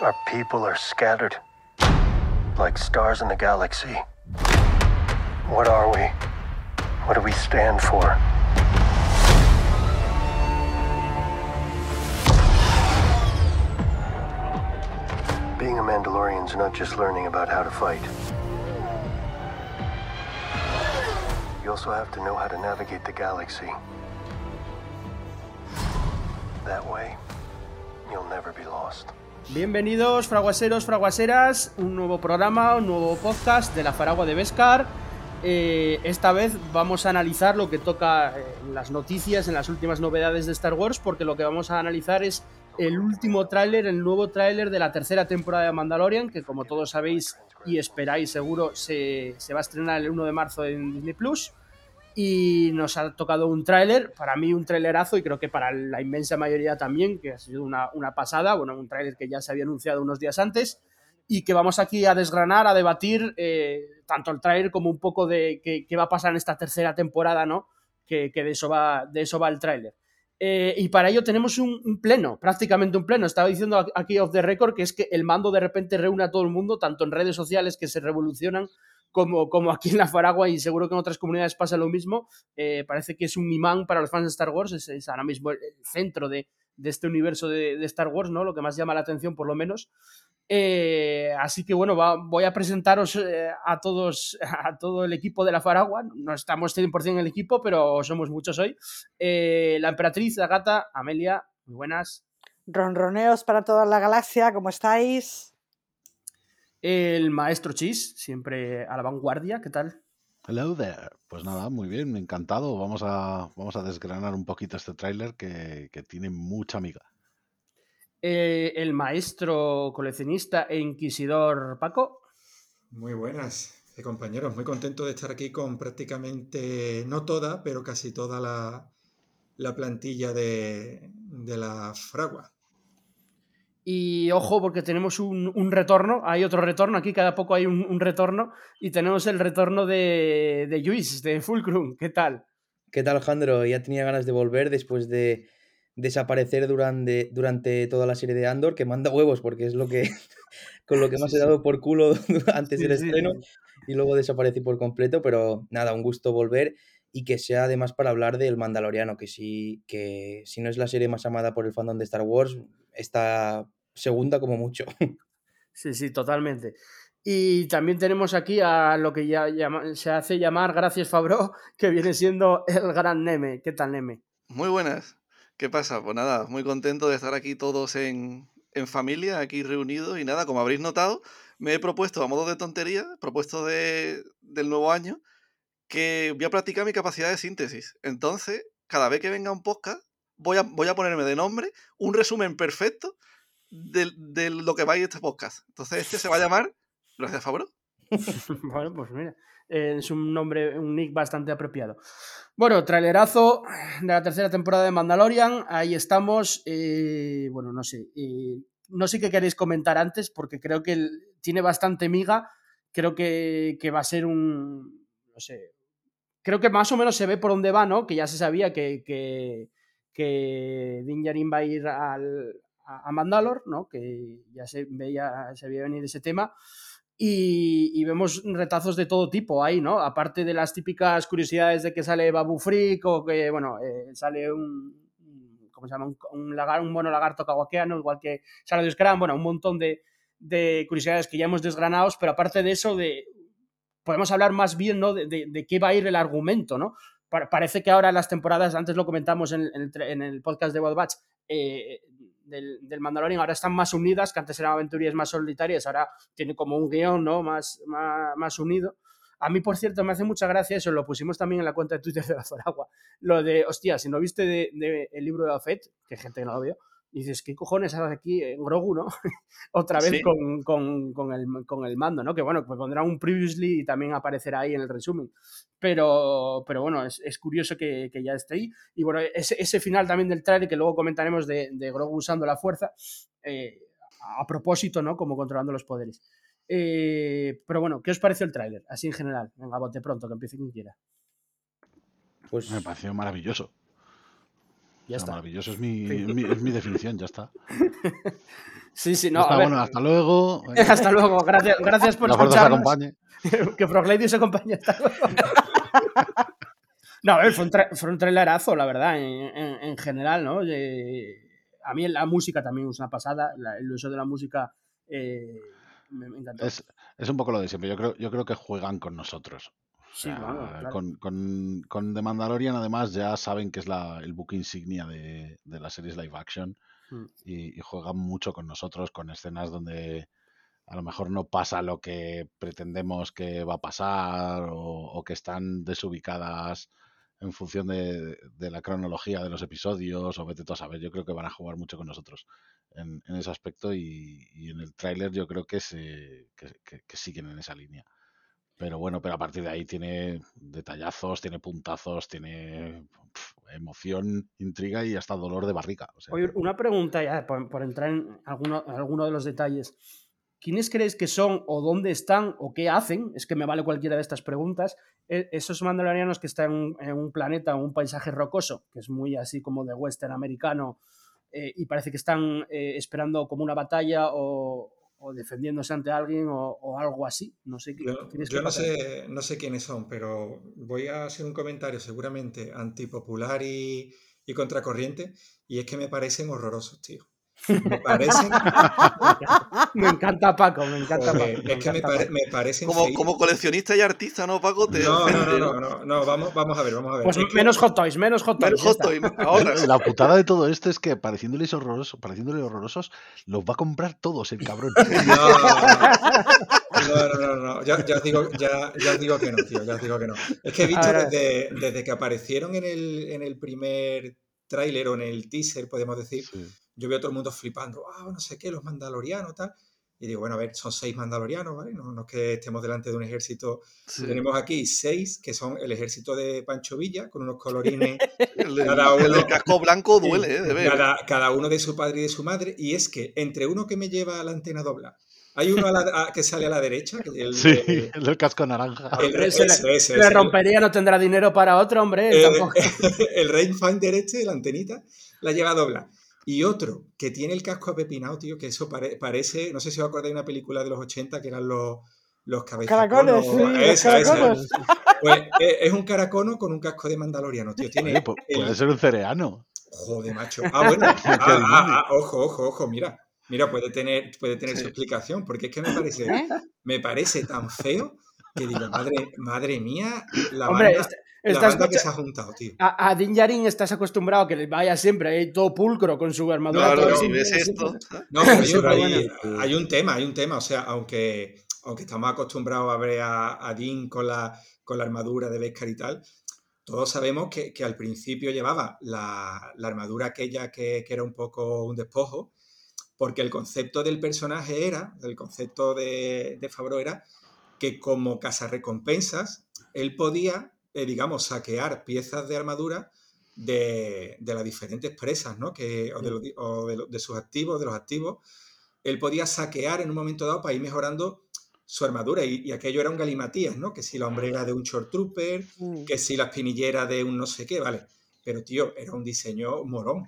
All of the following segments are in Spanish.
Our people are scattered, like stars in the galaxy. What are we? What do we stand for? Being a Mandalorian's not just learning about how to fight. You also have to know how to navigate the galaxy. That way, you'll never be lost. Bienvenidos, fraguaseros, fraguaseras, un nuevo programa, un nuevo podcast de la Faragua de Vescar. Eh, esta vez vamos a analizar lo que toca en las noticias, en las últimas novedades de Star Wars, porque lo que vamos a analizar es el último tráiler, el nuevo tráiler de la tercera temporada de Mandalorian, que como todos sabéis y esperáis seguro se, se va a estrenar el 1 de marzo en Disney Plus. Y nos ha tocado un tráiler, para mí un tráilerazo y creo que para la inmensa mayoría también, que ha sido una, una pasada, bueno, un tráiler que ya se había anunciado unos días antes y que vamos aquí a desgranar, a debatir eh, tanto el tráiler como un poco de qué, qué, va a pasar en esta tercera temporada, ¿no? Que, que de, eso va, de eso va el tráiler. Eh, y para ello tenemos un, un, pleno, prácticamente un pleno. Estaba diciendo aquí off the record que es que el mando de repente reúne a todo el mundo, tanto en redes sociales que se revolucionan, como, como aquí en la Faragua, y seguro que en otras comunidades pasa lo mismo. Eh, parece que es un imán para los fans de Star Wars, es, ahora mismo el, centro de, de, este universo de, Star Wars, ¿no? Lo que más llama la atención, por lo menos. Eh, así que bueno, va, voy a presentaros eh, a todos, a todo el equipo de la Faragua. No estamos 100% en el equipo, pero somos muchos hoy. La emperatriz, la gata, Amelia, muy buenas. Ronroneos para toda la galaxia, ¿cómo estáis? El maestro Chis, siempre a la vanguardia, ¿qué tal? Hello there. Pues nada, muy bien, encantado. Vamos a, vamos a desgranar un poquito este tráiler que, que tiene mucha amiga. Eh, el maestro coleccionista e inquisidor Paco. Muy buenas, eh, compañeros. Muy contento de estar aquí con prácticamente, no toda, pero casi toda la, la plantilla de, de, la fragua. Y ojo, porque tenemos un, un, retorno, hay otro retorno, aquí cada poco hay un, un retorno, y tenemos el retorno de, de Luis, de Fulcrum. ¿Qué tal? ¿Qué tal, Alejandro? Ya tenía ganas de volver después de desaparecer durante, durante toda la serie de Andor, que manda huevos, porque es lo que con lo que más he dado por culo antes del estreno, y luego desaparecí por completo, pero nada, un gusto volver y que sea además para hablar del Mandaloriano, que si, que si no es la serie más amada por el fandom de Star Wars, está segunda como mucho. Sí, sí, totalmente. Y también tenemos aquí a lo que ya llama, se hace llamar, gracias Fabro, que viene siendo el gran Neme. ¿Qué tal, Neme? Muy buenas. ¿Qué pasa? Pues nada, muy contento de estar aquí todos en, en familia, aquí reunidos. Y nada, como habréis notado, me he propuesto, a modo de tontería, propuesto de, del nuevo año, que voy a practicar mi capacidad de síntesis. Entonces, cada vez que venga un podcast, voy a, voy a ponerme de nombre un resumen perfecto de, lo que va a ir este podcast. Entonces, este se va a llamar. Gracias, Fabro. bueno, pues mira, eh, es un nombre, un nick bastante apropiado. Bueno, trailerazo de la tercera temporada de Mandalorian. Ahí estamos. Eh, bueno, no sé. Eh, no sé qué queréis comentar antes, porque creo que tiene bastante miga. Creo que, que, va a ser un. No sé. Creo que más o menos se ve por dónde va, ¿no? Que ya se sabía que, que, que Din va a ir al, a, Mandalor, ¿no? Que ya se veía, se veía venir ese tema. Y, vemos retazos de todo tipo ahí, ¿no? Aparte de las típicas curiosidades de que sale Babu Freak o que, bueno, eh, sale un, ¿cómo se llama? Un, un, lagar, un mono lagarto kawakeano, igual que sale de Scram, bueno, un montón de, de, curiosidades que ya hemos desgranado, pero aparte de eso, de, podemos hablar más bien, ¿no? De, de, qué va a ir el argumento, ¿no? parece que ahora las temporadas, antes lo comentamos en, en, el, podcast de Wild Batch, eh, del, del, Mandalorian ahora están más unidas, que antes eran aventurías más solitarias, ahora tiene como un guion ¿no? más, más, más unido. A mí, por cierto, me hace mucha gracia eso, lo pusimos también en la cuenta de Twitter de la Faragua, lo de, hostia, si no viste de, el libro de Afet, que gente que no lo vio, dices, ¿qué cojones hace aquí en Grogu, no? Otra vez sí. con, con, con, el, con el mando, ¿no? Que bueno, pues pondrá un previously y también aparecerá ahí en el resumen. Pero, pero bueno, es, es curioso que, que, ya esté ahí. Y bueno, ese, ese final también del trailer que luego comentaremos de, de Grogu usando la fuerza, eh, a propósito, ¿no? Como controlando los poderes. Eh, pero bueno, ¿qué os pareció el tráiler? Así en general. Venga, bote pronto, que empiece quien quiera. Pues me pareció maravilloso. Ya está. maravilloso es mi, Sí. es mi- es mi definición, ya está. Sí, sí, no, está, a ver. bueno, hasta luego. Hasta luego. Gracias, gracias por escucharnos. que Froglady se acompañe. Hasta luego. No, a ver, fue un, tra- fue un trailerazo, la verdad, en, en- en general, ¿no? Eh, a mí la música también es una pasada, la- el uso de la música eh, me, me encantó. Es, es un poco lo de siempre. Yo creo, yo creo que juegan con nosotros. O Sí, sea, claro, claro. con, con, con The Mandalorian, además, ya saben que es la, el book insignia de, de las series live action Mm. y, y juegan mucho con nosotros, con escenas donde a lo mejor no pasa lo que pretendemos que va a pasar o, o que están desubicadas en función de, de la cronología de los episodios o vete tú a saber. Yo creo que van a jugar mucho con nosotros en, en ese aspecto y, y en el tráiler yo creo que, se, que, que- que siguen en esa línea. Pero bueno, pero a partir de ahí tiene detallazos, tiene puntazos, tiene emoción, intriga y hasta dolor de barriga. O sea, Oye, que- una pregunta ya, por, por entrar en alguno, en alguno de los detalles. ¿Quiénes crees que son o dónde están o qué hacen? Es que me vale cualquiera de estas preguntas. e- Esos mandalorianos que están en, en un planeta, en un paisaje rocoso, que es muy así como de western americano, eh, y parece que están eh, esperando como una batalla o, o defendiéndose ante alguien o, o algo así. No sé qué. Yo, yo no sé, no sé quiénes son, pero voy a hacer un comentario seguramente antipopular y, y contracorriente, y es que me parecen horrorosos, tío. Me parecen, Me encanta Paco, me encanta Paco. es que me, parecen Como, coleccionista y artista, ¿no, Paco? Te No, no, no, no, no, no, vamos, vamos a ver, vamos a ver. Pues Es que- menos Hot Toys, menos Hot Toys. Menos ya Hot está. Toy, ahora. La putada de todo esto es que pareciéndoles horrorosos, pareciéndole horrorosos, los va a comprar todos el cabrón. No, no, no, no, no, Ya, ya os digo, ya, ya os digo que no, tío, ya os digo que no. Es que he visto desde, desde que aparecieron en el, en el primer tráiler o en el teaser, podemos decir, Sí. Yo veo a todo el mundo flipando, ah, no sé qué, los mandalorianos, tal. Y digo, bueno, a ver, son seis mandalorianos, ¿vale? No, no es que estemos delante de un ejército. Sí. Tenemos aquí seis, que son el ejército de Pancho Villa, con unos colorines, El, Cada el uno- casco blanco duele, ¿eh? De ver. cada, cada uno de su padre y de su madre. Y es que entre uno que me lleva a la antena dobla, hay uno a la- a- que sale a la derecha, el, Sí, el- el del casco naranja. el re- Se le- ese, ese, Le ese, rompería, no tendrá dinero para otro, hombre. el, el rangefinder este, la antenita, la lleva a dobla. Y otro que tiene el casco apepinado, tío, que eso pare- parece, no sé si os acordáis de una película de los 80 que eran los, los Caracoles, sí, los Esa, esa. caracoles. Pues eh, es un caracono con un casco de mandaloriano, tío. Tiene Oye, pu- el- puede ser un cereano. Joder, macho. Ah, bueno. Ah, ah, ah, ojo, ojo, ojo, mira. Mira, puede tener, puede tener su explicación, porque es que me parece, ¿Eh? me parece tan feo que digo, madre, madre mía, la Hombre, banda, est- la estás banda que se ha juntado, tío. a, a Din Djarin estás acostumbrado a que le vaya siempre ahí todo pulcro con su armadura. Claro, todo pero si ves esto. No, pero hay, Sí, un- pero hay- bueno. hay un tema, hay un tema. O sea, aunque, aunque estamos acostumbrados a ver a, a Dean con la, con la armadura de Beskar y tal, todos sabemos que, que al principio llevaba la, la armadura aquella que, que era un poco un despojo, porque el concepto del personaje era, el concepto de, de Favreau era que como cazarrecompensas, él podía, eh, digamos, saquear piezas de armadura de, de las diferentes presas, ¿no? Que, o de, los o de sus activos, de los activos, él podía saquear en un momento dado para ir mejorando su armadura. Y, y aquello era un galimatías, ¿no? Que si la hombrera de un short trooper, Mm. que si la espinillera de un no sé qué, vale. Pero, tío, era un diseño morón.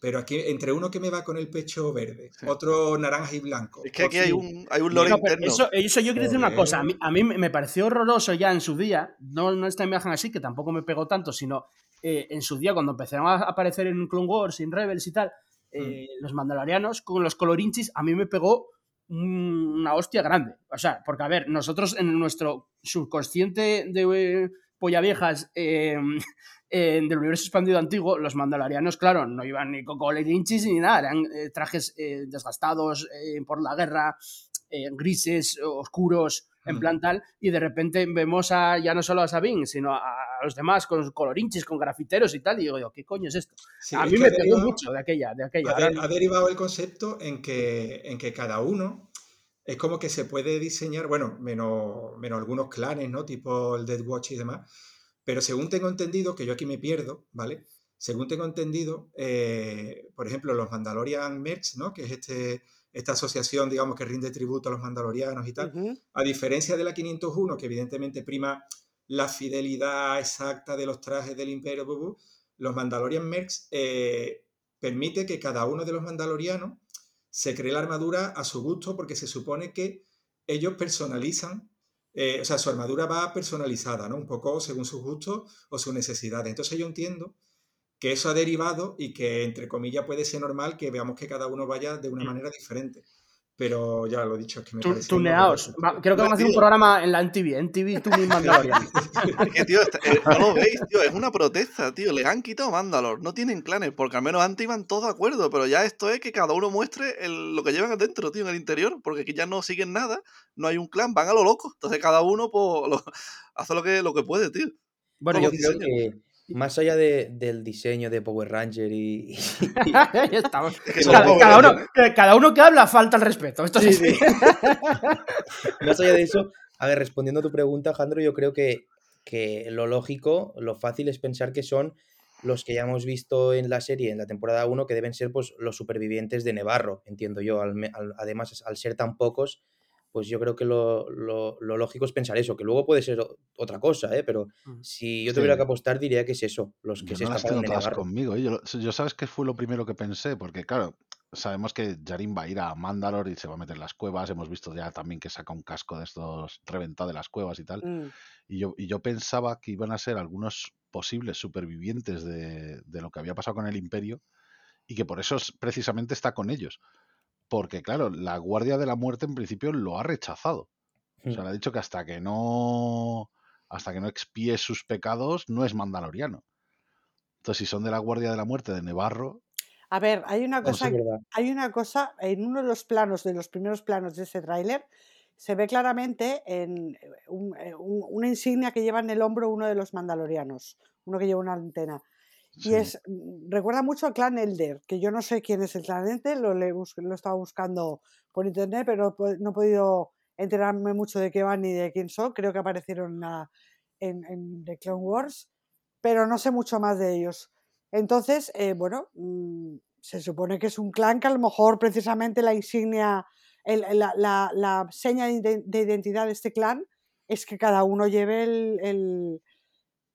Pero aquí, entre uno que me va con el pecho verde, Sí. otro naranja y blanco. Es que aquí hay un, hay un lore No, interno. eso, eso yo quiero decir una cosa. A mí, a mí me pareció horroroso ya en su día. No, no esta imagen así, que tampoco me pegó tanto, sino eh, en su día, cuando empezaron a aparecer en Clone Wars, en Rebels y tal, eh, los mandalorianos con los colorinchis, a mí me pegó un- una hostia grande. O sea, porque a ver, nosotros en nuestro subconsciente de eh, polla viejas eh, eh, del universo expandido antiguo, los mandalorianos, claro, no iban ni con colorinchis ni nada, eran eh, trajes eh, desgastados eh, por la guerra, eh, grises, oscuros, en Mm. plan tal, y de repente vemos a ya no solo a Sabine, sino a, a los demás con los colorinchis, con grafiteros y tal, y digo, ¿qué coño es esto? Sí, a mí me pegó mucho de aquella, de aquella. ha, de- ha derivado el concepto en que, en que cada uno es como que se puede diseñar, bueno, menos, menos algunos clanes, ¿no? Tipo el Dead Watch y demás. Pero según tengo entendido, que yo aquí me pierdo, ¿vale? Según tengo entendido, eh, por ejemplo, los Mandalorian Mercs, ¿no? Que es este, esta asociación, digamos, que rinde tributo a los mandalorianos y tal. A diferencia de la 501, que evidentemente prima la fidelidad exacta de los trajes del Imperio, los Mandalorian Mercs eh, permite que cada uno de los mandalorianos se cree la armadura a su gusto porque se supone que ellos personalizan, eh, o sea, su armadura va personalizada, ¿no? Un poco según sus gustos o sus necesidades. Entonces yo entiendo que eso ha derivado y que, entre comillas, puede ser normal que veamos que cada uno vaya de una manera diferente. Pero ya lo he dicho, es que me Tu- parece... Tuneaos. Va- creo que van a hacer un programa en la NTV. NTV, tú mismo Mandalorian. Es que, tío, está- eh, no lo veis, tío, es una protesta, tío. Les han quitado Mandalor, no tienen clanes, porque al menos antes iban todos de acuerdo, pero ya esto es que cada uno muestre el- lo que llevan adentro, tío, en el interior, porque aquí ya no siguen nada, no hay un clan, van a lo loco. Entonces cada uno pues, lo- hace lo que, lo que puede, tío. Bueno, yo creo diseño. que más allá de- del diseño de Power Ranger y, estamos. Cada, uno, cada uno que habla falta el respeto. Esto es Sí. Más allá de eso, a ver, respondiendo a tu pregunta, Jandro, yo creo que, que lo lógico, lo fácil es pensar que son los que ya hemos visto en la serie, en la temporada 1, que deben ser pues, los supervivientes de Nevarro, entiendo yo. Al me- al- además, al ser tan pocos, pues yo creo que lo, lo- lo lógico es pensar eso, que luego puede ser otra cosa, ¿eh? pero Mm. si yo Sí. tuviera que apostar, diría que es eso, los que Yo se no las escaparon de todas conmigo. ¿eh? Yo, lo- yo sabes que fue lo primero que pensé, porque claro, sabemos que Yarin va a ir a Mandalore y se va a meter en las cuevas. Hemos visto ya también que saca un casco de estos reventado de las cuevas y tal. Mm. Y yo, y yo pensaba que iban a ser algunos posibles supervivientes de, de lo que había pasado con el Imperio y que por eso es- precisamente está con ellos. Porque claro, la Guardia de la Muerte en principio lo ha rechazado. O sea, Mm. le ha dicho que hasta que no hasta que no expíe sus pecados no es mandaloriano. Entonces, si son de la Guardia de la Muerte de Nevarro, A ver, hay una cosa, hay una cosa, en uno de los planos, de los primeros planos de ese tráiler, se ve claramente en eh, un- eh, un- una insignia que lleva en el hombro uno de los mandalorianos, uno que lleva una antena. Y es, mm, recuerda mucho al clan Elder, que yo no sé quién es el clan Elder, lo, le bus- lo he estado buscando por internet, pero no he podido enterarme mucho de qué van ni de quién son. Creo que aparecieron en, la- en, en The Clone Wars, pero no sé mucho más de ellos. Entonces, eh, bueno, mm, se supone que es un clan que a lo mejor precisamente la insignia, el- la, la- la seña de ide- de identidad de este clan es que cada uno lleve el, el-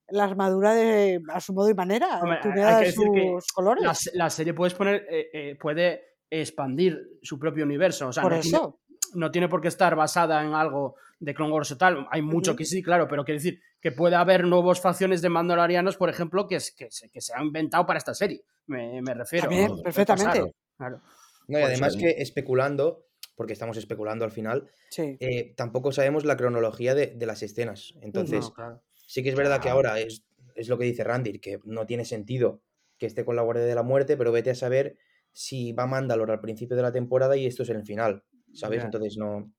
la armadura de, a su modo y manera, Hombre, hay- tuneada hay que de decir que sus colores. La, se- la serie puedes poner, eh, eh, puede expandir su propio universo. O sea, Por no tiene, eso. no tiene por qué estar basada en algo de Clone Wars o tal. Hay mucho que sí, claro, pero quiero decir que puede haber nuevas facciones de mandalorianos, por ejemplo, que, es- que, se, que se han inventado para esta serie. Me, me refiero. También, perfectamente. pasar, Claro. No, y además que especulando, porque estamos especulando al final, Sí. eh, tampoco sabemos la cronología de, de las escenas. Entonces, No, claro. Sí que es verdad que ahora es, es lo que dice Randir, que no tiene sentido que esté con la Guardia de la Muerte, pero vete a saber si va Mandalor al principio de la temporada y esto es en el final, ¿sabes? Entonces no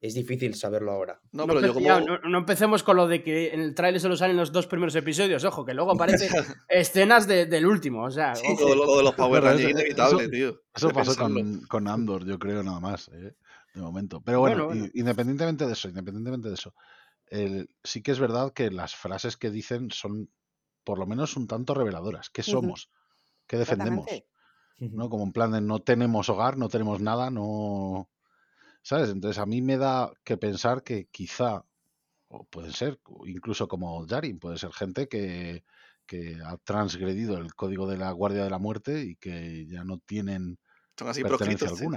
es difícil saberlo ahora. No, No, pero yo empe- como... ya, no- no empecemos con lo de que en el tráiler solo salen los dos primeros episodios, ojo, que luego aparecen escenas de- del último, o sea, Sí, ojo. lo, lo de los Power Rangers eso- inevitable, eso- tío. eso pasó con, con Andor, yo creo, nada más, ¿eh? de momento. Pero bueno, Bueno, bueno. i- independientemente de eso, independientemente de eso, el- sí que es verdad que las frases que dicen son por lo menos un tanto reveladoras. ¿Qué somos? ¿Qué defendemos? ¿no? Como en plan de no tenemos hogar, no tenemos nada, no... ¿Sabes? Entonces a mí me da que pensar que quizá, o pueden ser, incluso como Yarin, puede ser gente que, que ha transgredido el código de la Guardia de la Muerte y que ya no tienen Son así pertenencia tío.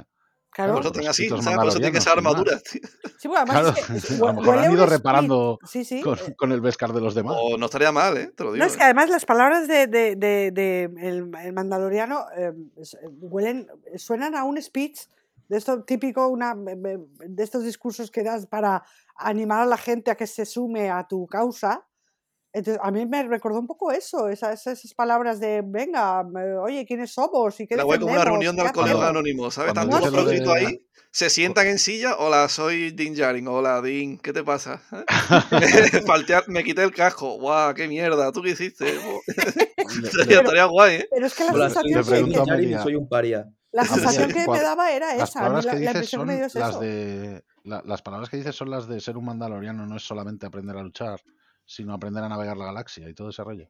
Claro. Por eso así, proscritos ¿sabes? Por eso ser mandalorianos, sin armaduras, tío. Sí, porque además Claro, es que a lo mejor han ido reparando Sí, sí. con, con el Vescar de los demás. O no estaría mal, ¿eh? Te lo digo. No, es ¿eh? que además las palabras de, de- de- de el, el mandaloriano eh, es- eh, huelen, suenan a un speech de esto típico, una, de estos discursos que das para animar a la gente a que se sume a tu causa. Entonces, a mí me recordó un poco eso, esas, esas palabras de, venga, oye, ¿quiénes somos? ¿Y qué La web como una reunión de ¿Y qué alcohólicos hacemos?". anónimos, ¿sabes? Están todos de- ahí, se sientan en silla, hola, soy Dean Jarin, hola, Dean, ¿qué te pasa? Faltear, me quité el casco, guau, qué mierda, ¿tú qué hiciste? Estaría, guay, ¿eh? Pero es que la Hola, soy sensación, pregunto que, soy un paria. la sensación que me ¿cuál- daba era esa. A mí palabras la, que la dices impresión que me son dio es las eso. de la- las palabras que dices son las de ser un mandaloriano no es solamente aprender a luchar sino aprender a navegar la galaxia y todo ese rollo.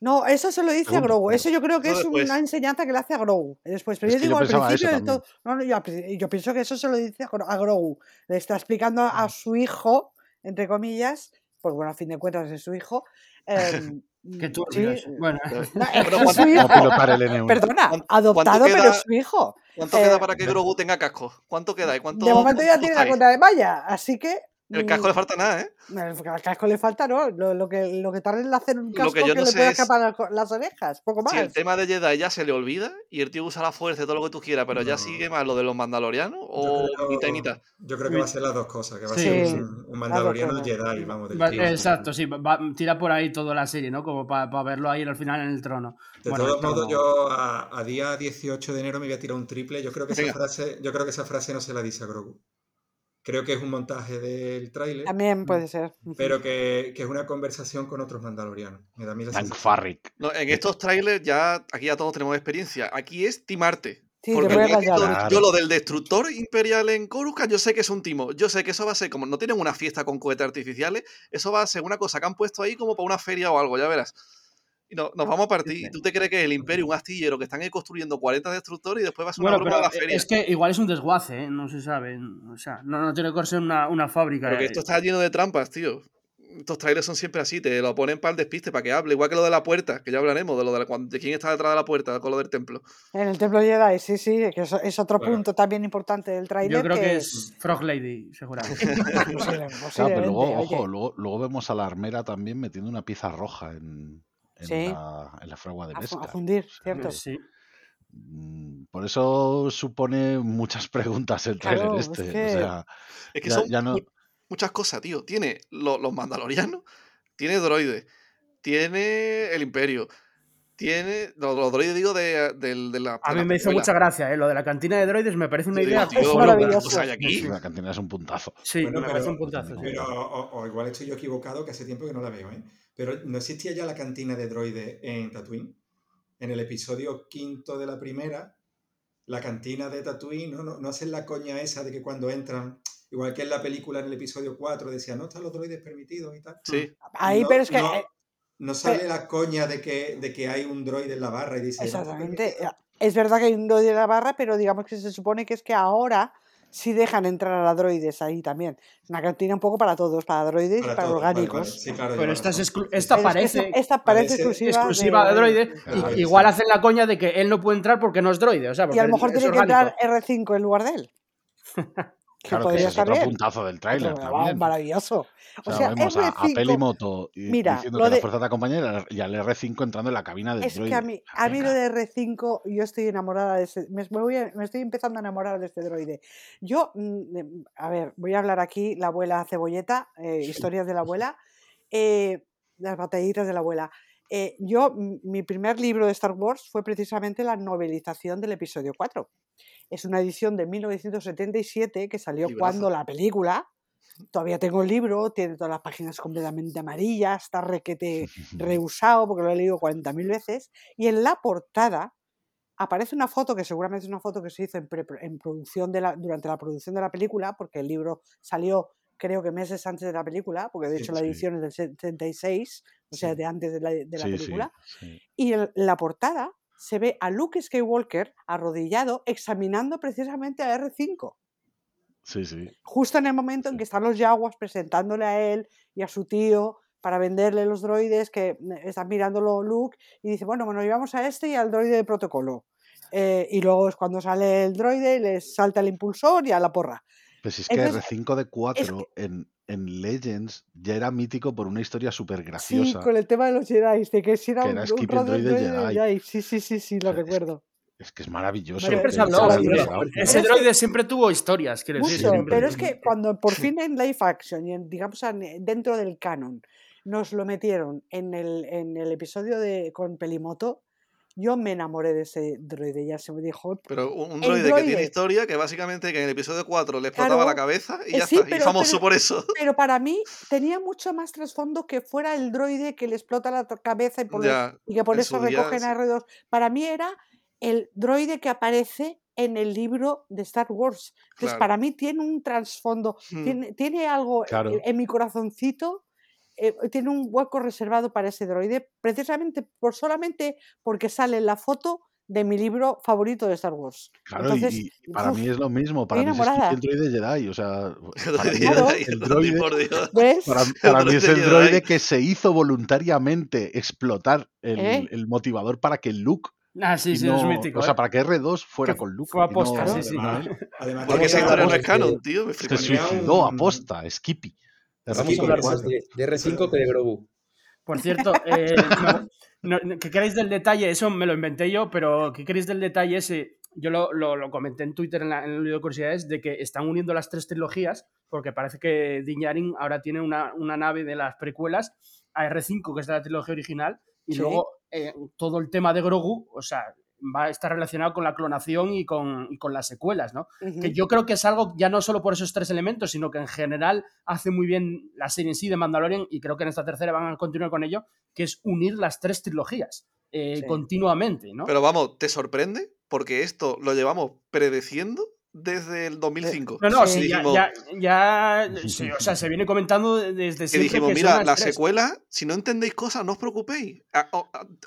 No, eso se lo dice a Grogu. claro. Eso yo creo que es después. una enseñanza que le hace a Grogu. Después, pero Es yo que yo digo al principio también. todo. No, no, yo, yo pienso que eso se lo dice a Gro- a Grogu. Le está explicando a su hijo, entre comillas, pues bueno, a fin de cuentas es su hijo, em, Mm, turbio sí, es. Bueno, es que es ¿cuánto- su ¿Cómo hijo. el N1? Perdona, ¿Cuánto- adoptado, pero es su hijo. ¿Cuánto queda Eh, para que Grogu tenga casco? ¿Cuánto queda? ¿Y cuánto De momento ya tiene la cuenta de malla, así que. El casco le falta nada, ¿eh? El casco le falta, ¿no? Lo, lo que, lo que tarda en hacer un Lo casco que que, yo no le sé pueda es escapar las orejas, poco más. Si el tema de Jedi ya se le olvida y el tío usa la fuerza y todo lo que tú quieras, pero ya sigue más lo de los mandalorianos o creo, mitad y mitad. yo creo que va a ser las dos cosas, que va a ser un, un mandaloriano. Jedi, vamos, del va- tío. exacto, sí, va- tira por ahí toda la serie, ¿no? Como para verlo ahí al final en el trono. De Bueno, todos modos, yo a, a día 18 de enero me voy a tirar un triple. Yo creo que esa frase, yo creo que esa frase no se la dice a Grogu. Creo que es un montaje del tráiler, También puede ser. Pero que, que es una conversación con otros mandalorianos. Me da. No, en estos trailers ya, aquí ya todos tenemos experiencia. Aquí es timarte. Sí, Porque te voy a yo, callar. yo- Claro. yo lo del destructor imperial en Coruscant, yo sé que es un timo. Yo sé que eso va a ser como. No tienen una fiesta con cohetes artificiales. Eso va a ser una cosa que han puesto ahí como para una feria o algo, ya verás. Y no, nos vamos a partir. sí. ¿Y tú te crees que el Imperio, un astillero, que están ahí construyendo 40 destructores y después va a ser una Bueno, broma pero a la feria? es que igual es un desguace, ¿eh? No se sabe. O sea, no, no tiene que ser una, una fábrica. Pero que eh. esto está lleno de trampas, tío. Estos trailers son siempre así, te lo ponen para el despiste, para que hable. Igual que lo de la puerta, que ya hablaremos, de lo de, la- de quién está detrás de la puerta, con lo del templo. En el Templo Jedi, sí, sí, que es otro punto también importante del tráiler. Yo creo que es Frog Lady, seguramente. Claro, pero luego, ojo, luego, luego vemos a la armera también metiendo una pieza roja en, en, Sí. la, en la fragua de A, fu- a fundir, ¿cierto? sí. mm, Por eso supone muchas preguntas el Claro, trailer es este. que- O sea, Es que Ya- son ya no- mu- muchas cosas, tío. Tiene lo- los mandalorianos, tiene droides, tiene el imperio, tiene. Los, los droides, digo, de, del- de la. A de mí la me hizo mucha gracia, ¿eh? Lo de la cantina de droides me parece una idea. digo, tío, Es pero maravilloso. ¿qué cosa hay aquí? la cantina es un puntazo. Sí, Bueno, me pero- parece un puntazo. sí. Pero, o, o igual estoy yo equivocado, que hace tiempo que no la veo, ¿eh? Pero ¿no existía ya la cantina de droides en Tatooine? En el episodio quinto de la primera, la cantina de Tatooine, ¿no? No, no hacen la coña esa de que cuando entran, igual que en la película en el episodio 4, decían, no están los droides permitidos y tal. Sí, Ahí, No- pero es que. no- eh, No sale la coña de que, de que hay un droide en la barra y dice... "No está Exactamente. permitido". Es verdad que hay un droide en la barra, pero digamos que se supone que es que ahora sí dejan entrar a droides ahí también. Es una cantina un poco para todos, para droides y para todos, vale, orgánicos. vale. Sí, claro, Pero esta, es esta Pero es que parece esta, esta parece parece exclusiva, exclusiva de droide. Claro, y- sí. igual hacen la coña de que él no puede entrar porque no es droide. O sea, Y a lo mejor tiene que entrar R5 en lugar de él. Que Claro, que ese es otro bien. puntazo del tráiler también. Maravilloso. O O sea, vemos a, a R5 Pelimoto y- Mira, diciendo lo que de- la fuerza te acompaña y al- y al R5 entrando en la cabina del Es droide. que a mí, a mí lo de R5, yo estoy enamorada de ese, me, me voy a- me estoy empezando a enamorar de este droide. Yo, mm, a ver, voy a hablar aquí, la abuela cebolleta, eh, historias de la abuela, eh, las batallitas de la abuela. Eh, yo, mi primer libro de Star Wars fue precisamente la novelización del episodio 4. Es una edición de 1977 que salió Librazo. cuando la película, todavía tengo el libro, tiene todas las páginas completamente amarillas, está requete reusado porque lo he leído 40.000 veces, y en la portada aparece una foto que seguramente es una foto que se hizo en, pre- en producción de la, durante la producción de la película, porque el libro salió creo que meses antes de la película, porque de Sí, hecho la sí. edición es del 76, o sea, de antes de la, de película, y en la portada se ve a Luke Skywalker arrodillado examinando precisamente a R5 Sí, sí. justo en el momento en que están los Yaguas presentándole a él y a su tío para venderle los droides que mm, están mirándolo Luke y dice, bueno, bueno, llevamos a este y al droide de protocolo. Eh, y luego es cuando sale el droide, les salta el impulsor y a la porra. Pues si es que Entonces, R5 de 4 en, en Legends ya era mítico por una historia súper Sí, graciosa. con el tema de los Jedi, de que si era que un, era un droide droide Jedi. Jedi. Sí, sí, sí, sí, lo recuerdo. Es que es maravilloso. Siempre se se habló, Ese droide siempre tuvo historias, quiero decir. Mucho, pero es que cuando por fin en live action y en, digamos en- dentro del canon nos lo metieron en el, en el episodio de con Pelimoto, yo me enamoré de ese droide, ya se me dijo. pero un, droide, que tiene historia que básicamente que en el episodio 4 le explotaba la cabeza y eh, ya sí, está. y famoso pero- por eso. Pero para mí tenía mucho más trasfondo que fuera el droide que le explota la cabeza y, por Ya, y que por en eso día, recogen sí. a R2. Para mí era el droide que aparece en el libro de Star Wars. Entonces, Claro. para mí tiene un trasfondo, Mm. tiene, tiene algo en- en, mi corazoncito, eh, tiene un hueco reservado para ese droide, precisamente por solamente porque sale en la foto de mi libro favorito de Star Wars. Claro, Entonces, y, y para uf, mí es lo mismo. Para mí es el droide Jedi. O sea, para mí el droide, por Dios. ¿Ves? para, para mí es el droide que se hizo voluntariamente explotar el, ¿Eh? el motivador para que Luke. Ah, sí, sí, no- es mítico. o sea, ¿eh? para que R2 fuera Que con Luke. fue aposta, no- sí, sí. Además, además Porque historia no es canon, tío. Me Se suicidó aposta, Skippy. Vamos a hablar más de, de R5 que de Grogu. Por cierto, eh, no- no- ¿qué queréis del detalle? Eso me lo inventé yo, pero ¿qué queréis del detalle ese? Yo lo, lo- lo comenté en Twitter en, la- en el libro de curiosidades de que están uniendo las tres trilogías porque parece que Din Djarin ahora tiene una, una nave de las precuelas a R5, que es de la trilogía original, y Sí. luego eh, todo el tema de Grogu, o sea, va a estar relacionado con la clonación y con, y con las secuelas, ¿no? Que yo creo que es algo ya no solo por esos tres elementos, sino que en general hace muy bien la serie en sí de Mandalorian y creo que en esta tercera van a continuar con ello, que es unir las tres trilogías eh, Sí. continuamente, ¿no? Pero vamos, ¿te sorprende? Porque esto lo llevamos predeciendo desde el 2005. no, no, Sí. ya, dijimos, ya, ya- sí, o sea, se viene comentando desde que siempre. dijimos, que son mira, las la tres". secuela, si no entendéis cosas, no os preocupéis.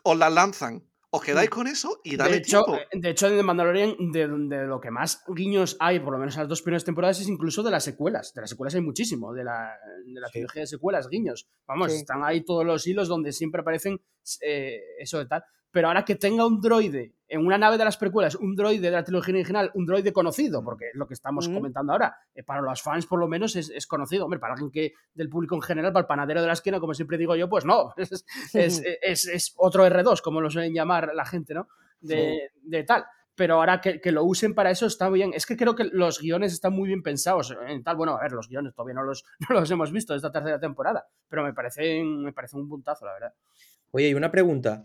Os las lanzan. Os quedáis con eso y De dale hecho, tiempo. de hecho, de Mandalorian, de, de lo que más guiños hay, por lo menos en las dos primeras temporadas, es incluso de las secuelas. De las secuelas hay muchísimo, de la, de la Sí. trilogía de secuelas, guiños. Vamos, Sí. están ahí todos los hilos donde siempre aparecen eh, eso de tal. Pero ahora que tenga un droide en una nave de las precuelas, un droide de la trilogía original, un droide conocido, porque es lo que estamos comentando ahora, eh, para los fans por lo menos es, es conocido. Hombre, para alguien que del público en general, para el panadero de la esquina, como siempre digo yo, pues no, es, es, es- es otro R2, como lo suelen llamar la gente, ¿no? De, de tal. Pero ahora que, que lo usen para eso está bien. Es que creo que los guiones están muy bien pensados en tal. Bueno, a ver, los guiones todavía no los, no los hemos visto de esta tercera temporada, pero me parecen, me parece un puntazo, la verdad. Oye, y una pregunta.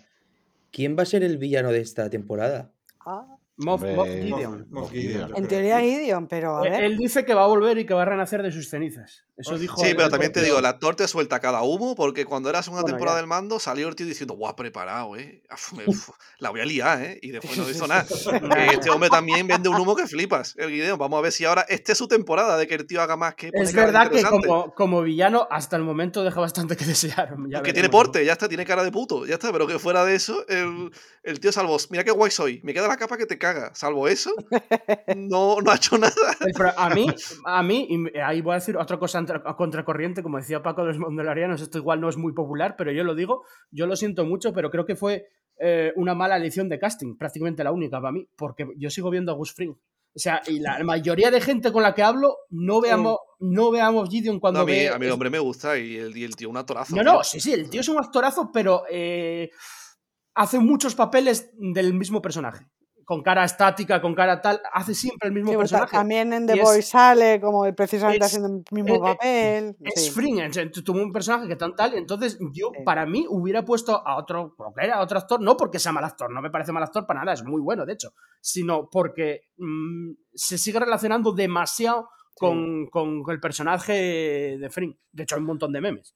¿Quién va a ser el villano de esta temporada? Ah, Moff, Moff Gideon. Moff Moff Gideon, Gideon. yo en teoría Gideon, pero a Eh, ver. Él dice que va a volver y que va a renacer de sus cenizas. Eso dijo. Sí, pero también te digo, el actor te suelta cada humo porque cuando era segunda Bueno, temporada ya. del mando salió el tío diciendo, guau, preparado, eh. La voy a liar, eh. Y después no hizo nada. Este hombre también vende un humo que flipas, el Gideon. Vamos a ver si ahora esta es su temporada de que el tío haga más que Es verdad que como, como villano hasta el momento deja bastante que desear. Que tiene porte, ya está, tiene cara de puto, ya está, pero que fuera de eso, el, el tío salvo, mira qué guay soy, me queda la capa que te caga, salvo eso, no, no ha hecho nada. A mí, a mí, y ahí voy a decir otra cosa a contracorriente, como decía Paco de los Mandalorianos, esto igual no es muy popular, pero yo lo digo, yo lo siento mucho, pero creo que fue eh, una mala elección de casting, prácticamente la única para mí, porque yo sigo viendo a Gus Fring. O sea, y la mayoría de gente con la que hablo no veamos, no veamos Gideon cuando No, a, mí, ve- a mí el hombre me gusta y el, y el tío un actorazo. No, tío. no, sí, sí, el tío es un actorazo, pero eh, hace muchos papeles del mismo personaje. Con cara estática, con cara tal, hace siempre el mismo Sí, pues, personaje. también en The Y es- Boy sale como precisamente es- haciendo el mismo eh, eh, papel. Es sí. Tuvo un personaje que tan tal, entonces yo, Sí. para mí, hubiera puesto a otro, era, a otro actor, no porque sea mal actor, no me parece mal actor para nada, es muy bueno, de hecho, sino porque mm, se sigue relacionando demasiado con, con el personaje de Fring. De hecho, hay un montón de memes.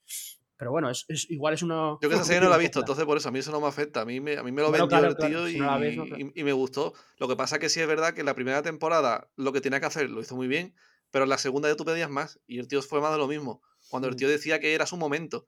Pero bueno, es, es- igual es una. Yo que esa serie no la he visto, entonces por eso a mí eso no me afecta. A mí me, a mí me lo Bueno, vendió claro, el claro, tío si y, no la ves, no, claro. y- y me gustó. Lo que pasa que sí es verdad que en la primera temporada lo que tenía que hacer lo hizo muy bien, pero en la segunda ya tú pedías más y el tío fue más de lo mismo. Cuando el Mm. tío decía que era su momento.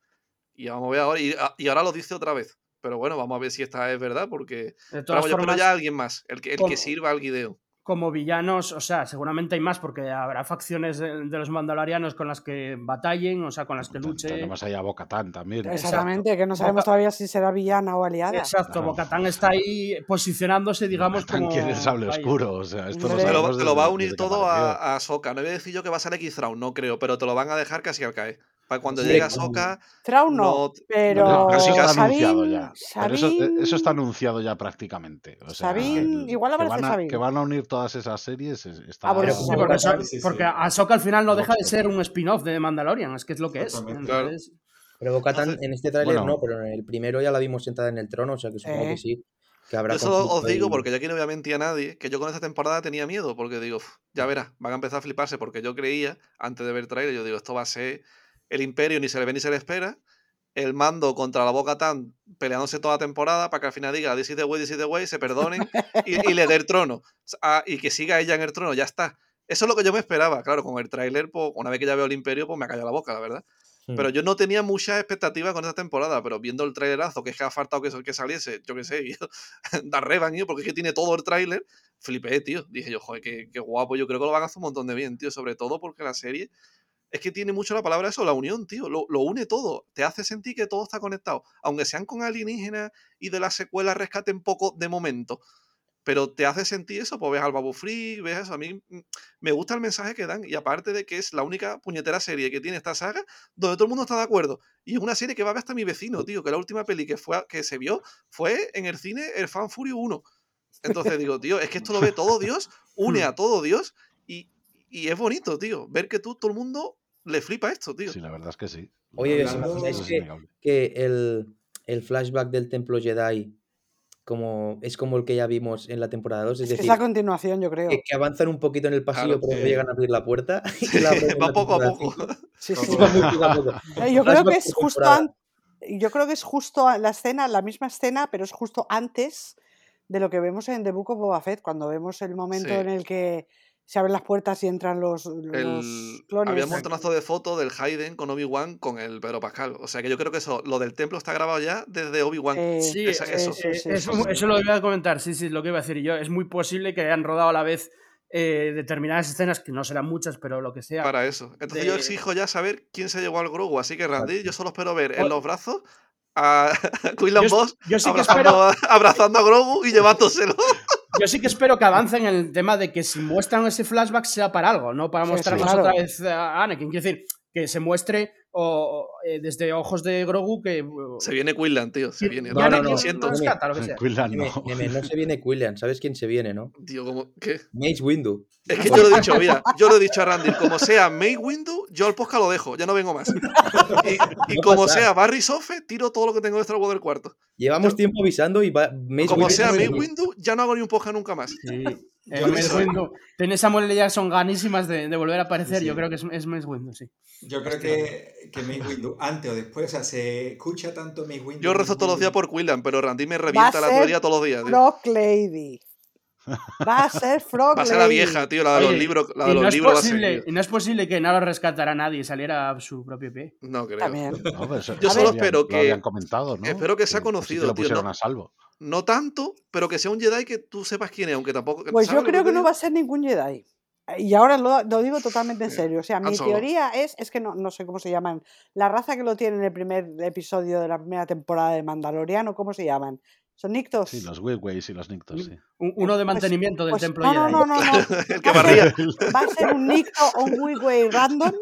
Y vamos a ver ahora, y, a- y ahora lo dice otra vez. Pero bueno, vamos a ver si esta es verdad, porque De pero yo formas, ya a alguien más, el que, el que sirva al guideo. Como villanos, o sea, seguramente hay más porque habrá facciones de, de los mandalorianos con las que batallen, o sea, con las que luchen. Tenemos ahí a Bocatán también. Exactamente, que no sabemos Boca- todavía si será villana o aliada. Exacto, Claro. Bocatán está ahí posicionándose, digamos, Bocatán como. quiere el sable oscuro. O sea, esto. Te lo, lo va a unir todo a, a Ahsoka. No voy a decir yo que va a ser X-Thrawn, no creo, pero te lo van a dejar casi al caer. Para cuando Sí, llegue como- Ahsoka, Thrawn no, no- pero eso está Sabine, anunciado ya. Pero eso, eso está anunciado ya prácticamente. O sea, el- igual que aparece van, a, Sabine. que van a unir todas esas series. es- Está, Ah, bueno, Sí, porque, sí, porque Ahsoka al final no deja de ser un spin-off de Mandalorian, es que es lo que es. Entonces, Pero Bocatan en este tráiler bueno. no, pero en el primero ya la vimos sentada en el trono, o sea que supongo Eh. que sí. Que habrá eso os digo porque yo aquí no voy a mentir a nadie, que yo con esta temporada tenía miedo, porque digo, "Uf, ya verás, van a empezar a fliparse, porque yo creía, antes de ver el trailer, yo digo, esto va a ser el imperio, ni se le ve ni se le espera, el mando contra la Boca Tan peleándose toda la temporada para que al final diga, this is the way, this is the way, se perdonen y, y le dé el trono. Ah, y que siga ella en el trono, ya está. Eso es lo que yo me esperaba, claro, con el tráiler, pues, una vez que ya veo el imperio, pues me ha callado la boca, la verdad. Pero yo no tenía muchas expectativas con esta temporada, pero viendo el trailerazo, que es que ha faltado que, que saliese, yo qué sé, dar revan, porque es que tiene todo el tráiler, flipé, tío. Dije yo, joder, qué, qué guapo, yo creo que lo van a hacer un montón de bien, tío, sobre todo porque la serie es que tiene mucho la palabra eso, la unión, tío. Lo, lo, une todo. Te hace sentir que todo está conectado. Aunque sean con alienígenas y de la secuela rescaten poco de momento. Pero te hace sentir eso, pues ves al Babu Free, ves eso. A mí mm, me gusta el mensaje que dan. Y aparte de que es la única puñetera serie que tiene esta saga donde todo el mundo está de acuerdo. Y es una serie que va a ver hasta mi vecino, tío. Que la última peli que, fue, que se vio fue en el cine El Fan Fury 1. Entonces digo, tío, es que esto lo ve todo Dios, une a todo Dios. Y, y es bonito, tío, ver que tú, todo el mundo le flipa esto, tío. Sí, la verdad es que sí. Oye, ¿os imagináis es que, el, el flashback del templo Jedi como, es como el que ya vimos en la temporada 2? Es, Es decir, la continuación, yo creo. que, que avanzan un poquito en el pasillo, Claro, pero no sí. llegan a abrir la puerta. y la va poco a poco. Sí. Va muy poco a poco. Yo creo que es justo yo creo que es justo la escena, la misma escena, pero es justo antes de lo que vemos en The Book of Boba Fett, cuando vemos el momento Sí. en el que se abren las puertas y entran los, los El, clones. había un montonazo de fotos del Hayden con Obi-Wan con el Pedro Pascal. O sea que yo creo que eso, lo del templo está grabado ya desde Obi-Wan. Eh, Sí, Esa- eh, eso. eh, eso, sí. eso lo iba a comentar, sí, sí, lo que iba a decir yo. Es muy posible que hayan rodado a la vez eh, determinadas escenas, que no serán muchas, pero lo que sea. Para eso. Entonces yo de- exijo ya saber quién se llevó al Grogu. Así que Randy, yo solo espero ver en O- los brazos a Quinlan Yo, Boss yo sí que abrazando, espero, abrazando a Grogu y llevándoselo. yo sí que espero que avancen en el tema de que si muestran ese flashback sea para algo, no para Sí, mostrarnos claro. otra vez a Anakin. Quiero decir, que se muestre o, eh, desde ojos de Grogu que. uh, Se viene Quinlan, tío. Se viene. No, Randy, no, lo no. siento. lo rescata, lo que sea. Quinlan Neme, no. Neme, no se viene Quillian, ¿sabes quién se viene, no? Tío, como, ¿qué? Mace Windu. Es que yo lo he dicho, mira, yo lo he dicho a Randy, como sea May Windu, yo al podcast lo dejo, ya no vengo más. Y, como pasa. sea Barry Sofe, tiro todo lo que tengo de Star Wars del cuarto. Llevamos tiempo avisando y va, Mace Como Windu sea viene. Windu, ya no hago ni un podcast nunca más. Sí. Eh, Yo Mace Windu. Tiene Samuel L. Jackson ganísimas de, de volver a aparecer. Sí. Yo creo que es, es Mace Windu, sí. Yo creo que, que Mace Windu, antes o después, o sea, se escucha tanto Mace Windu. Yo rezo todos los días por Quinlan, pero Randy me revienta la teoría todos los días. Frog Lady. Va a ser Frog Va a ser la vieja, tío, la de los Oye, libros. La y, de no los es libros posible, y no es posible que no lo rescatara nadie y saliera a su propio pie. No creo. También. No, eso- Yo lo solo habían- espero lo que- habían comentado, ¿no? espero que sea conocido, lo tío, pusieron ¿no? a salvo. No tanto, pero que sea un Jedi que tú sepas quién es, aunque tampoco. Pues yo ¿sabes lo creo que no va a ser ningún Jedi. Y ahora lo, lo digo totalmente en serio. O sea, mi teoría es, es que no, no sé cómo se llaman. La raza que lo tiene en el primer episodio de la primera temporada de Mandaloriano, ¿cómo se llaman? ¿Son Nictos? Sí, los Wigways y los Nictos, sí. Uno de Pues- mantenimiento del Pues templo no, no, no, no, no. El que Va a ser- Va a ser un Nicto o un Wigway random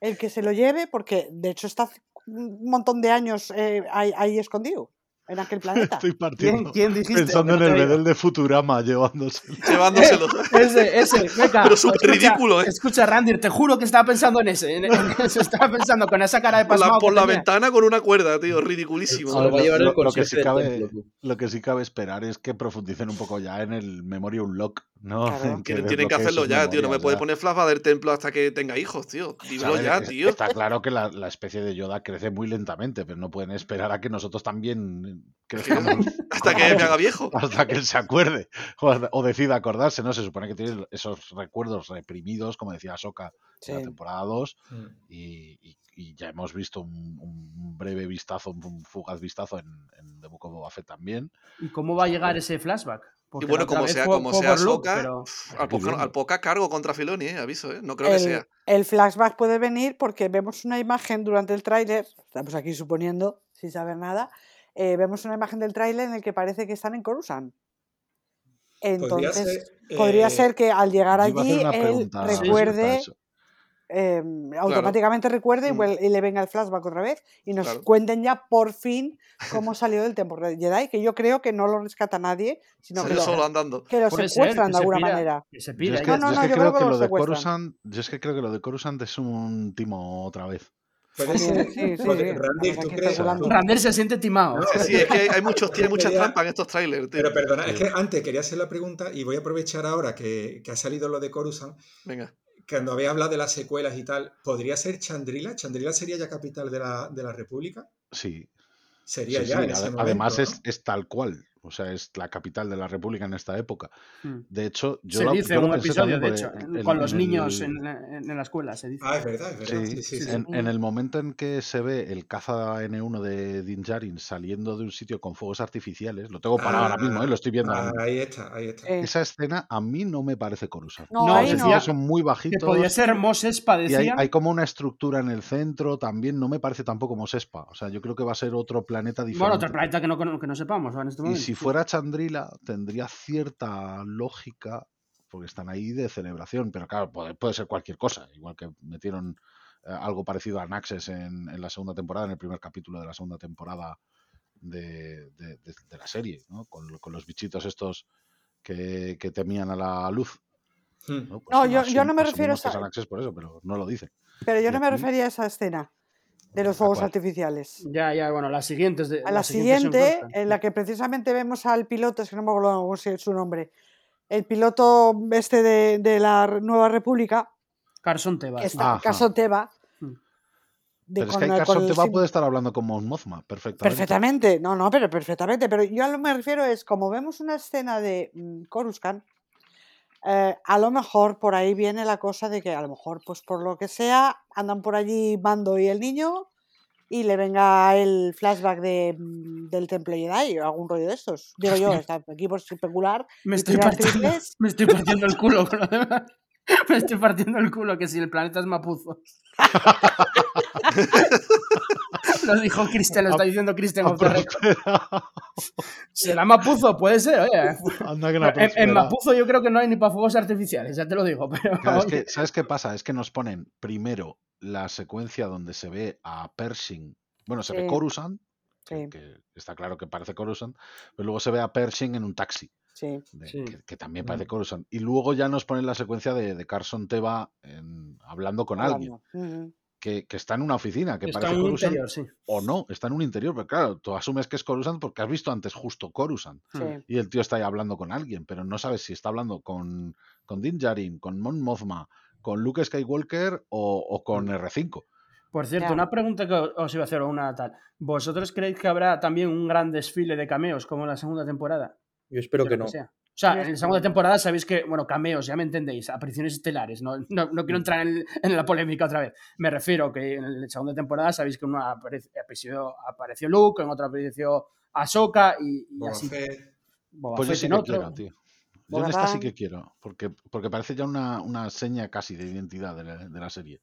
el que se lo lleve, porque de hecho está un montón de años eh, ahí, ahí escondido, en aquel planeta. Estoy ¿Quién, partiendo. quién dijiste? Pensando en el bedel de Futurama llevándose. Llevándoselo. Ese, ese, venga. Pero súper escucha- ridículo, ¿eh? Escucha, Randy, te juro que estaba pensando en ese. En, en eso estaba pensando con esa cara de Por la, pasmado. por la ventana con una cuerda, tío. Ridiculísimo. Se lo que sí cabe- templo, tú. Lo que sí cabe esperar es que profundicen un poco ya en el Memory Unlock, ¿no? Claro. En que Tienen, que hacerlo ya, tío. No me ya. poner flashback del templo hasta que tenga hijos, tío. Dímelo ya, tío. Está claro que la, la especie de Yoda crece muy lentamente, pero no pueden esperar a que nosotros también Hasta que me haga viejo. hasta que él se acuerde o, decida acordarse, ¿no? Se supone que tiene esos recuerdos reprimidos, como decía Soka Sí. en la temporada 2, Mm. y, y- y ya hemos visto un, un breve vistazo, un fugaz vistazo en, en The Book of Boba Fett también. ¿Y cómo va a llegar ese flashback? Y bueno, como sea, como sea pero- al, poca, viendo. al poca cargo contra Filoni, eh, aviso, eh. No creo que sea. el flashback puede venir porque vemos una imagen durante el tráiler, estamos aquí suponiendo, sin saber nada, eh, vemos una imagen del tráiler en el que parece que están en Coruscant. Podría Entonces, ser, podría eh, ser que al llegar allí él pregunta recuerde, eh, automáticamente recuerde y, Mm. y le venga el flashback otra vez y nos Claro. cuenten ya por fin cómo salió del templo de Jedi, que yo creo que no lo rescata nadie, sino que Salió lo, solo andando. que lo Puede ser, secuestran que de se alguna pira- manera. que se Yo pira es y que, No, no, yo yo creo creo que que lo lo de secuestran. Coruscant, yo es que creo que lo de Coruscant es un timo otra vez. Rander se siente timado. No, Sí, es que hay muchos, tiene muchas trampas en estos trailers, tío. Pero perdona, es que antes quería hacer la pregunta y voy a aprovechar ahora que, que ha salido lo de Coruscant. Venga. Cuando había hablado de las secuelas y tal, ¿podría ser Chandrila? ¿Chandrila sería ya capital de la, de la República? Sí. Sería sí, ya sí, en ese ade- momento, Además ¿no? es, es tal cual. O sea, es la capital de la República en esta época. Mm. De hecho, yo se dice yo un episodio, de hecho, con los en niños el- en, la- en la escuela, se dice. Ah, es verdad, es verdad. Sí, Sí, sí, sí. En, en el momento en que se ve el caza N1 de Din Djarin saliendo de un sitio con fuegos artificiales, lo tengo parado ahora mismo, ¿eh? lo estoy viendo. Ahí está, ahí está. Eh, Esa escena a mí no me parece Coruscant. No, No, ahí Los no. son muy Que bajitos podía ser Mosespa, y hay, como una estructura en el centro, también no me parece tampoco Mosespa. O sea, yo creo que va a ser otro planeta diferente. Bueno, otro planeta que no, que no sepamos en este Y momento. Si fuera Chandrila, tendría cierta lógica, porque están ahí de celebración, pero claro, puede, puede ser cualquier cosa, igual que metieron eh, algo parecido a Naxes en, en la segunda temporada, en el primer capítulo de la segunda temporada de, de- de- de la serie, ¿no? con, lo- con los bichitos estos que, que temían a la luz. Hmm. ¿no? Pues No, yo- asum- yo no me refiero asumimos que a- es Anaxes por eso, pero no lo dicen. Pero yo no me refería a esa escena de los ¿A fuegos artificiales. Ya, ya, bueno, las siguientes. De, A la siguiente, en la que precisamente vemos al piloto, es que no me acuerdo cómo es su nombre, el piloto este de, de la Nueva República, Carson está Ajá. Carson Teva, Mm. de- Pero es que Carson el Teva puede estar hablando con Mon Mothma perfectamente. Perfectamente, no, no, pero perfectamente. Pero yo a lo que me refiero es, como vemos una escena de mm, Coruscant, eh, a lo mejor por ahí viene la cosa de que a lo mejor, pues por lo que sea, andan por allí Mando y el niño y le venga el flashback de, mm, del Temple Jedi o algún rollo de estos. Digo yo, está aquí por especular Me estoy, partiendo, me estoy partiendo el culo demás. Me estoy partiendo el culo que si el planeta es Mapuzo. lo dijo Cristian, lo está diciendo Cristian. ¿Será Mapuzo? Puede ser, oye. Anda que En, en. Mapuzo yo creo que no hay ni para fuegos artificiales, ya te lo digo. Pero Claro, es que, ¿sabes qué pasa? Es que nos ponen primero la secuencia donde se ve a Pershing. Bueno, se ve. Coruscant, que, Sí. que está claro que parece Coruscant, pero luego se ve a Pershing en un taxi, Sí. de- Sí. que, que también parece Coruscant. Y luego ya nos ponen la secuencia de, de Carson Teva en- hablando con alguien. Ujú. Que, que está en una oficina, que está parece en un Coruscant, interior, sí. o no, está en un interior, pero claro, tú asumes que es Coruscant porque has visto antes justo Coruscant. Sí. Y el tío está ahí hablando con alguien, pero no sabes si está hablando con, con Din Djarin, con Mon Mothma, con Luke Skywalker o, o con R5. Por cierto, una pregunta que os iba a hacer, o una tal. ¿Vosotros creéis que habrá también un gran desfile de cameos como en la segunda temporada? Yo espero que lo no. sea. O sea, en la segunda temporada sabéis que, bueno, cameos, ya me entendéis, apariciones estelares, no, no, no quiero entrar en, en la polémica otra vez. Me refiero que en la segunda temporada sabéis que en una apareció, apareció, Luke, en otra apareció Ahsoka y, y Boba así. Fett. Boba Pues yo sí en que otro. quiero, tío. Yo en esta sí que quiero, porque, porque parece ya una, una seña casi de identidad de la, de la serie.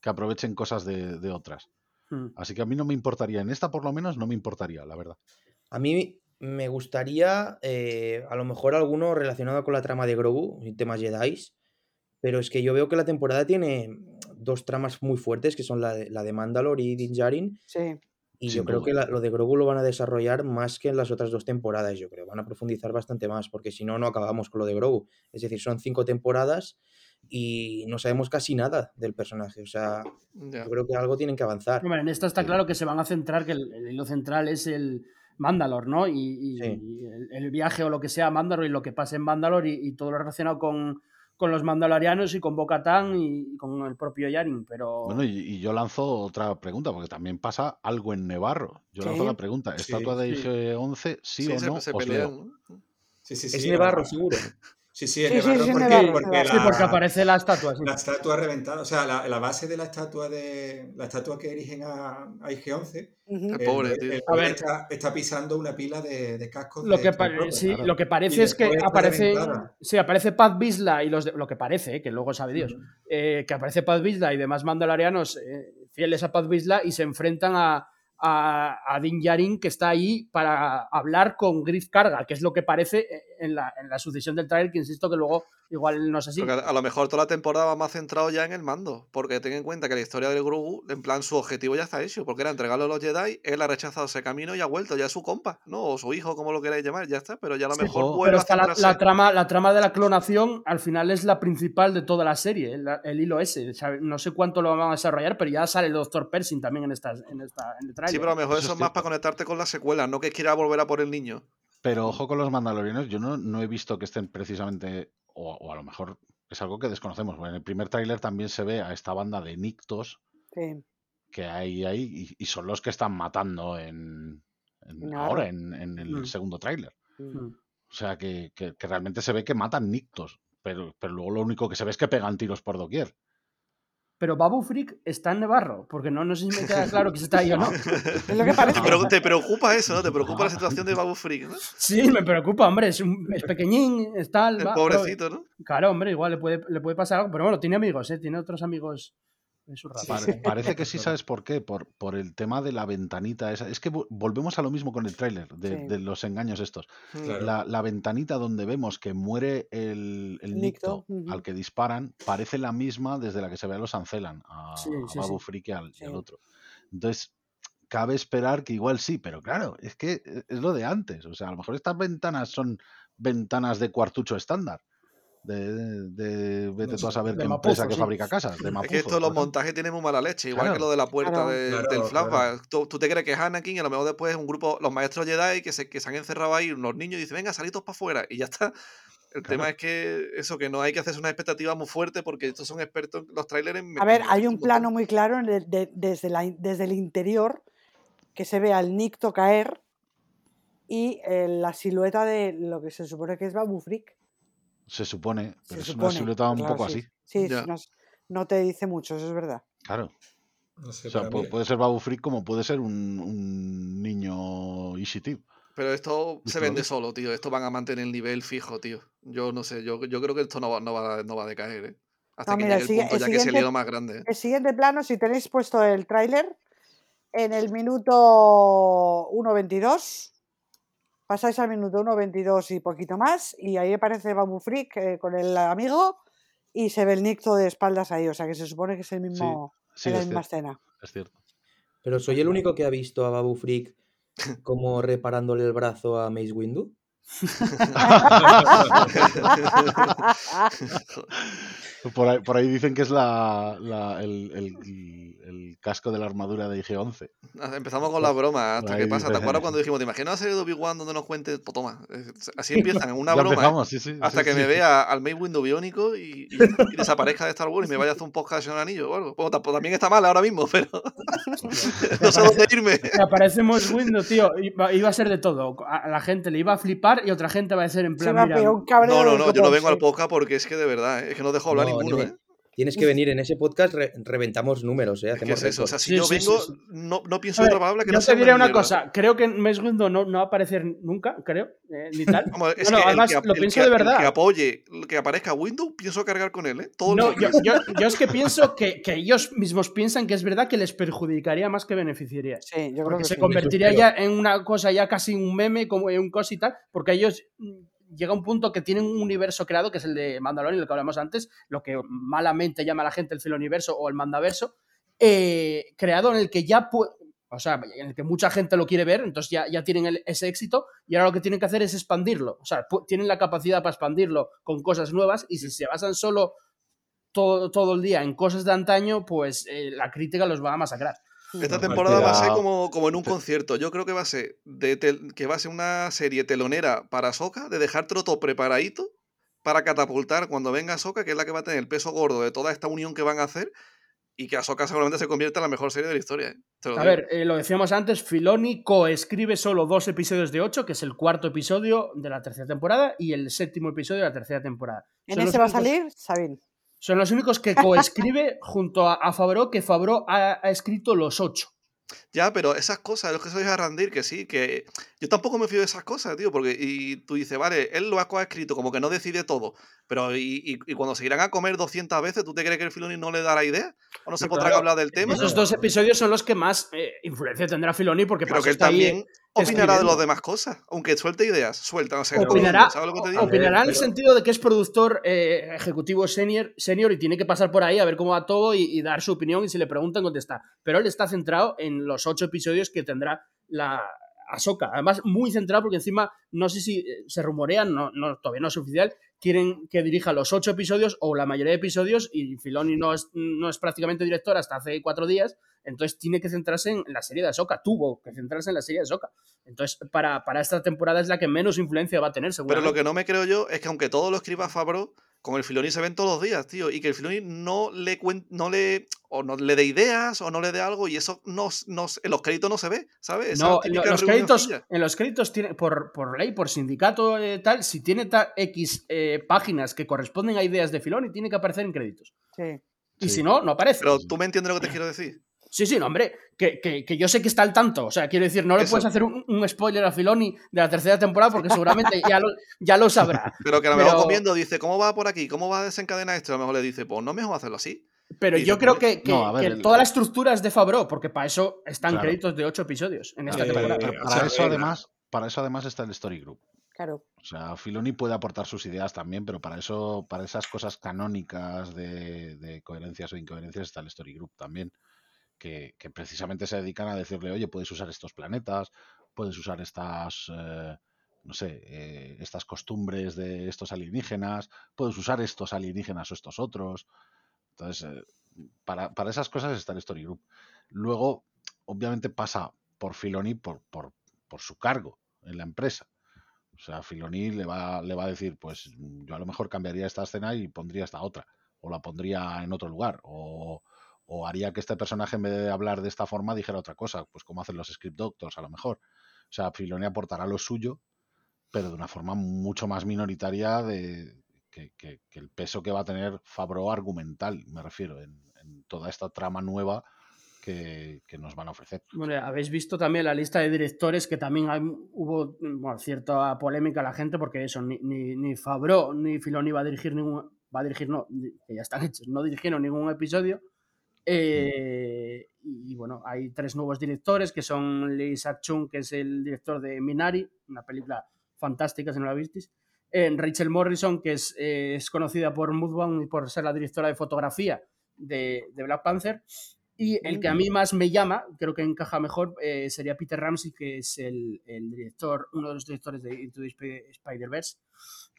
Que aprovechen cosas de, de otras. Mm. Así que a mí no me importaría, en esta por lo menos no me importaría, la verdad. A mí me gustaría, eh, a lo mejor alguno relacionado con la trama de Grogu y temas Jedi, pero es que yo veo que la temporada tiene dos tramas muy fuertes, que son la de, la de Mandalore y Din Djarin, Sí. y Sin yo creo que la- lo de Grogu lo van a desarrollar más que en las otras dos temporadas, yo creo. Van a profundizar bastante más, porque si no, no acabamos con lo de Grogu. Es decir, son cinco temporadas y no sabemos casi nada del personaje. O sea, Ya. yo creo que algo tienen que avanzar. Hombre, en esta está claro que se van a centrar, que el, el hilo central es el Mandalor, ¿no? Y, y- Sí. y el, el viaje o lo que sea a Mandalor y lo que pase en Mandalor y, y todo lo relacionado con, con los mandalorianos y con Bo-Katan y con el propio Yarin, pero... Bueno, y, y yo lanzo otra pregunta, porque también pasa algo en Nevarro. Yo lanzo Sí. la pregunta, Sí, ¿estatua de sí. IG-11 sí, Sí, o no? se pelean. ¿no? Sí, sí, Es sí. Nevarro, seguro. Sí, sí, es Sí, Nevarro sí, porque, Nevarro, porque Nevarro. Sí, porque aparece la estatua, sí. la estatua reventada, o sea, la, la base de la estatua de la estatua que erigen a, a IG-11, Ujú. El pobre, el, tío. el A ver. está, está pisando una pila de, de cascos Lo de que, pa- Stormtroopers. sí, claro. lo que Y parece es que aparece, sí, aparece Paz Vizla y los de- lo que parece, eh, que luego sabe Dios, eh, que aparece Paz Vizla y demás mandalorianos eh, fieles a Paz Vizla y se enfrentan a, a, a Din Djarin que está ahí para hablar con Griff Carga, que es lo que parece en la, en la sucesión del trailer, que insisto que luego igual no es así. Porque a lo mejor toda la temporada va más centrado ya en el mando. Porque ten en cuenta que la historia del Grogu, en plan, su objetivo ya está hecho. Porque era entregarlo a los Jedi, él ha rechazado ese camino y ha vuelto. Ya es su compa, ¿no? O su hijo, como lo queráis llamar, ya está. Pero ya a lo Sí, mejor jo, vuelve Pero a está la, trama, la trama de la clonación al final es la principal de toda la serie, el, el hilo ese. O sea, no sé cuánto lo van a desarrollar, pero ya sale el Dr. Pershing también en, esta, en, esta, en el trailer. Sí, pero a lo mejor Eso es más para conectarte con la secuela, no que quiera volver a por el niño. Pero ojo con los mandalorianos, yo no, no he visto que estén precisamente, o, o a lo mejor es algo que desconocemos. porque en el primer tráiler también se ve a esta banda de Nictos Sí. que hay ahí y, y son los que están matando en, ahora en, en el Mm. segundo tráiler. Mm. Mm. O sea, que, que- que realmente se ve que matan nictos, pero, pero luego lo único que se ve es que pegan tiros por doquier. Pero Babu Freak está en Nevarro, porque no, no sé si me queda claro que se está ahí o no. Es lo que parece. Pero te preocupa eso, ¿no? Te preocupa la situación de Babu Freak, ¿no? Sí, me preocupa, hombre, es, un, es pequeñín, es tal. El va, pero- pobrecito, ¿no? claro, hombre, igual le puede, le puede pasar algo, pero bueno, tiene amigos, ¿eh? Tiene otros amigos en su raza. Pare- parece que sí, ¿sabes por qué? Por, por el tema de la ventanita esa. Es que vo- volvemos a lo mismo con el tráiler, de, Sí. de los engaños estos. Claro. La, la ventanita donde vemos que muere el, el Nicto, al que disparan parece la misma desde la que se ve a los Ancelan, a, Sí, a sí, Babu sí. Frick y al, y al Sí. otro. Entonces, cabe esperar que igual sí, pero claro, es que e- es lo de antes. O sea, a lo mejor estas ventanas son ventanas de cuartucho estándar. De, de- de- vete tú a saber de qué Mapuzo, empresa que fabrica casas. De Es Mapuzo, que esto los ejemplo. montajes tienen muy mala leche, igual que lo de la puerta Claro. de- Claro, del claro. flashback. Tú, tú te crees que es Anakin y a lo mejor después un grupo, los maestros Jedi que se, que se han encerrado ahí, unos niños, y dicen, venga, salitos para afuera, y ya está. El Claro. tema es que eso, que no hay que hacerse una expectativa muy fuerte porque estos son expertos en los trailers. en A ver, hay un plano muy claro en el- de- desde, la, desde el interior que se ve al Nicto caer y eh, la silueta de lo que se supone que es Babu Frick. Se supone, Se pero es una supone, silueta un claro, poco sí. así. Sí, Ya. no, no te dice mucho, eso es verdad. Claro. No sé, O sea, puede ser Babu Frick como puede ser un, un niño Ishitib. Pero esto se vende solo, tío. Esto van a mantener el nivel fijo, tío. Yo no sé, yo, yo creo que esto no va, no va, no va a decaer, ¿eh? Hasta No, que mira, llegue el el sigue- punto el ya que se siguiente- lío más grande. ¿eh? El siguiente plano, si tenéis puesto el tráiler, en el minuto 1.22, pasáis al minuto 1.22 y poquito más, y ahí aparece Babu Frick eh, con el amigo y se ve el Nicto de espaldas ahí, o sea que se supone que es el mismo, Sí, en la es misma cierto. escena. Es cierto. Pero soy el único que ha visto a Babu Freak como reparándole el brazo a Mace Windu. Por ahí, por ahí dicen que es la, la- el, el- el casco de la armadura de IG-11. Empezamos con las bromas. Hasta Ahí que pasa. ¿Te dice- acuerdas cuando dijimos, ¿te imaginas serie de Obi-Wan donde nos cuente? Pues toma. eh, Así empiezan, en una broma. ¿eh? empezamos, sí, sí. Hasta sí, que sí. me vea al Mace Windu biónico y, y- y desaparezca de Star Wars y me vaya a hacer un podcast en un anillo o algo. Bueno, también está mal ahora mismo, pero no sé dónde irme. Que aparecemos Windows, tío. Iba, iba a ser de todo. A la gente le iba a flipar y otra gente va a decir en plan. mira, un No, no, no, yo no vengo al podcast porque es que de verdad, ¿eh? es que no dejo hablar No, ninguno. ¿eh? Tienes que venir en ese podcast, re- reventamos números, ¿eh? Hacemos es eso. O sea, si Sí, yo sí, vengo, sí, sí. No, no pienso ver, otra palabra que yo no te sea diré una mierda. cosa. Creo que Mace Windu no, no va a aparecer nunca, creo. eh, ni tal. Vamos, es No, no, que además, que, lo pienso que- de el que verdad. apoye que aparezca Windows, pienso cargar con él, ¿eh? Todo No, yo, yo- yo es que pienso que, que ellos mismos piensan que es verdad que les perjudicaría más que beneficiaría. Sí, yo creo Porque que se sí. convertiría ya en una cosa ya casi un meme, como en un cos y tal, porque ellos mm, llega un punto que tienen un universo creado, que es el de Mandalorian, el que hablamos antes, lo que malamente llama la gente el Filoniverso o el Mandaverso, eh, creado en el que ya o sea, en el que mucha gente lo quiere ver, entonces ya, ya tienen el- ese éxito y ahora lo que tienen que hacer es expandirlo. O sea, tienen la capacidad para expandirlo con cosas nuevas y si se basan solo todo, todo el día en cosas de antaño, pues eh, la crítica los va a masacrar. Esta temporada va a ser como, como en un concierto. Yo creo que va a ser de tel- que va a ser una serie telonera para Soca, de dejártelo todo preparadito para catapultar cuando venga Soca, que es la que va a tener el peso gordo de toda esta unión que van a hacer, y que Ahsoka seguramente se convierta en la mejor serie de la historia. ¿eh? A ver, eh, lo decíamos antes, Filoni coescribe solo dos episodios de ocho, que es el cuarto episodio de la tercera temporada y el séptimo episodio de la tercera temporada. En Son ese va a salir Sabine. Son los únicos que coescribe junto a, a Favreau, que Favreau ha, ha escrito los ocho. Ya, pero esas cosas, lo que sois a Randir, que sí, que yo tampoco me fío de esas cosas, tío, porque y tú dices, vale, él lo ha coescrito, como que no decide todo, pero y, y- y cuando se irán a comer 200 veces, ¿tú te crees que el Filoni no le dará idea? ¿O no se podrá claro. hablar del tema? Esos dos episodios son los que más eh, influencia tendrá Filoni, porque Creo que él está ahí, también opinará de las demás cosas, aunque suelte ideas, suelta, no sé, Opinará, ¿sabes lo que te digo? opinará en el sentido de que es productor eh, ejecutivo senior, senior y tiene que pasar por ahí a ver cómo va todo y, y dar su opinión y si le preguntan contestar. Pero él está centrado en los ocho episodios que tendrá la Ahsoka. Además, muy centrado porque encima, no sé si eh, se rumorean, no, no, todavía no es oficial, quieren que dirija los ocho episodios o la mayoría de episodios y Filoni no es, no es prácticamente director hasta hace cuatro días, entonces tiene que centrarse en la serie de Ahsoka, tuvo que centrarse en la serie de Ahsoka. Entonces, para, para esta temporada es la que menos influencia va a tener, Pero seguramente. lo que no me creo yo es que aunque todo lo escriba Fabro, con el Filoni se ven todos los días, tío, y que el Filoni no le cuen- no le o no le dé ideas o no le dé algo y eso no, no- en los créditos no se ve, ¿sabes? No, lo- típica los créditos, en los créditos tiene, por, por ley, por sindicato eh, tal, si tiene ta- X eh, páginas que corresponden a ideas de Filoni, tiene que aparecer en créditos. Sí. Y Sí. si no, no aparece. Pero tú me entiendes lo que te quiero decir. Sí, sí, no, hombre, que, que- que yo sé que está al tanto. O sea, quiero decir, no le Eso. puedes hacer un, un spoiler a Filoni de la tercera temporada porque seguramente ya lo, ya lo sabrá. Pero que a lo mejor Pero- comiendo dice, ¿cómo va por aquí? ¿Cómo va a desencadenar esto? A lo mejor le dice, pues no mejor hacerlo así. Pero yo creo "Coño". que, que- No, ver, que el- toda la estructura es de Fabro, porque para eso están Claro. créditos de ocho episodios en esta Eh, temporada. Pero o para sea, eso eh, además, para eso además está el Story Group. Claro. O sea, Filoni puede aportar sus ideas también, pero para eso, para esas cosas canónicas de, de coherencias o incoherencias está el Story Group también, que, precisamente se dedican a decirle, oye, puedes usar estos planetas, puedes usar estas, eh, no sé, eh, estas costumbres de estos alienígenas, puedes usar estos alienígenas o estos otros. Entonces, eh, para, para esas cosas está el Story Group. Luego, obviamente pasa por Filoni por, por, por su cargo en la empresa. O sea, Filoni le va, le va a decir, pues yo a lo mejor cambiaría esta escena y pondría esta otra, o la pondría en otro lugar, o, o haría que este personaje en vez de hablar de esta forma dijera otra cosa, pues como hacen los script doctors a lo mejor. O sea, Filoni aportará lo suyo, pero de una forma mucho más minoritaria de que, el peso que va a tener Fabro argumental, me refiero, en, toda esta trama nueva que, nos van a ofrecer. Bueno, habéis visto también la lista de directores que también hubo cierta polémica a la gente porque eso, ni, ni, ni Fabro ni Filoni va a dirigir ningún. Va a dirigir, no, que están hechos, no dirigieron ningún episodio. Eh, y bueno, hay tres nuevos directores que son Lee Sak-chung, que es el director de Minari, una película fantástica si no la visteis. Eh, Rachel Morrison, que es, eh, es conocida por Moodbound y por ser la directora de fotografía de, de Black Panther. Y el que a mí más me llama, creo que encaja mejor, eh, sería Peter Ramsey, que es el, el director, uno de los directores de Into the Sp- Spider-Verse,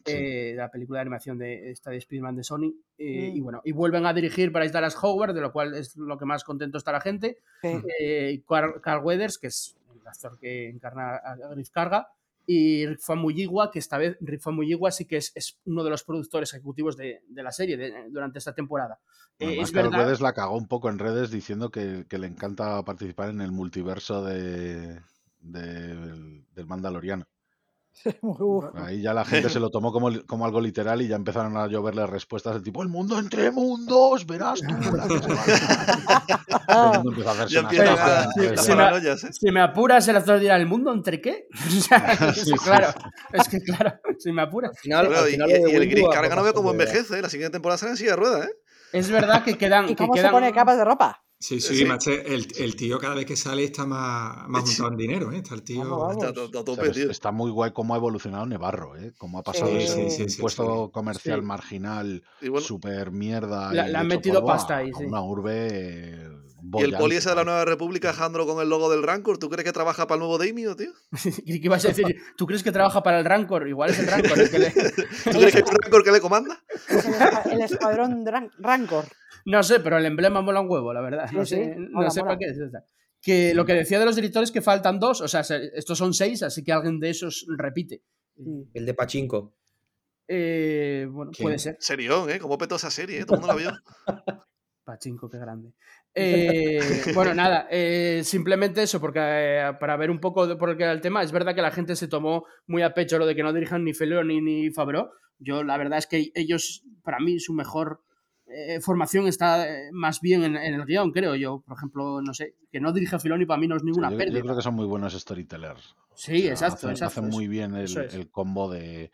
Sí. eh, la película de animación de esta de Spider-Man de Sony. eh, Mm. Y bueno, y vuelven a dirigir Bryce Dallas Howard, de lo cual es lo que más contento está la gente. Sí. Carl, Carl Weathers, que es el actor que encarna a a Griff Carga. Y Rick Famuyiwa, que esta vez Rick Famuyiwa sí que es, es uno de los productores ejecutivos de, de la serie de- durante esta temporada. Eh, Además, es verdad- Weathers la cagó un poco en redes diciendo que, que le encanta participar en el multiverso de, del- del Mandaloriano. Muy Ahí ya la gente se lo tomó como, como algo literal y ya empezaron a lloverle respuestas del tipo, el mundo entre mundos, verás tú. la que se va a liar". Todo el mundo empezó a hacerse Ya unas empiezan pajas, a- sí, pues, las sí, ya. me- paranoias, ¿eh? Si me apuras, el actor dirá, ¿el mundo entre qué? O sea, es Sí, que, sí, claro, es que claro, si me apuras. Final, y, el va Carga no veo cómo envejece, ¿eh? La siguiente temporada será en silla de ruedas, ¿eh? Es verdad que quedan... ¿Y que cómo se pone capas de ropa? Sí, sí, Sí. macho, el, el tío cada vez que sale está más, más juntado en dinero, ¿eh? Está el tío. Vamos, vamos. Está sea, tope, es- tío. está muy guay cómo ha evolucionado Nevarro, ¿eh? Cómo ha pasado Sí, de sí, un sí, puesto sí. comercial Sí. marginal, bueno, super mierda. Le han metido pasta ahí, sí. Una urbe. y el poli ese de la. Nueva República, Alejandro, con el logo del Rancor, ¿tú crees que trabaja para el nuevo Daimio, tío? ¿Y qué ibas a decir? ¿Tú crees que trabaja para el Rancor? Igual es el Rancor el que le... ¿Tú crees que hay un Rancor que le comanda? Es el, el escuadrón Rancor. No sé, pero el emblema mola un huevo, la verdad. No Sí, sé, sí, no mola, sé mola. para qué es esta. Que lo que decía de los directores que faltan dos, o sea, se- estos son seis, así que alguien de esos repite. Mm. El de Pachinko. Eh, bueno, puede ser. Serión, ¿eh? ¿Cómo petó esa serie, eh? Todo el mundo la vio. Pachinko, qué grande. Eh, bueno, nada, eh, simplemente eso, porque eh, para ver un poco de por qué era el tema, es verdad que la gente se tomó muy a pecho lo de que no dirijan ni Filoni ni, ni Fabro. Yo, la verdad es que ellos, para mí, su mejor eh, formación está eh, más bien en, en el guion, creo yo. Por ejemplo, no sé, que no dirija Filoni para mí no es Sí, ninguna yo, yo pérdida. creo que son muy buenos storytellers. Sí, O sea, exacto, hacen, exacto. hacen muy bien el, eso es. el combo de,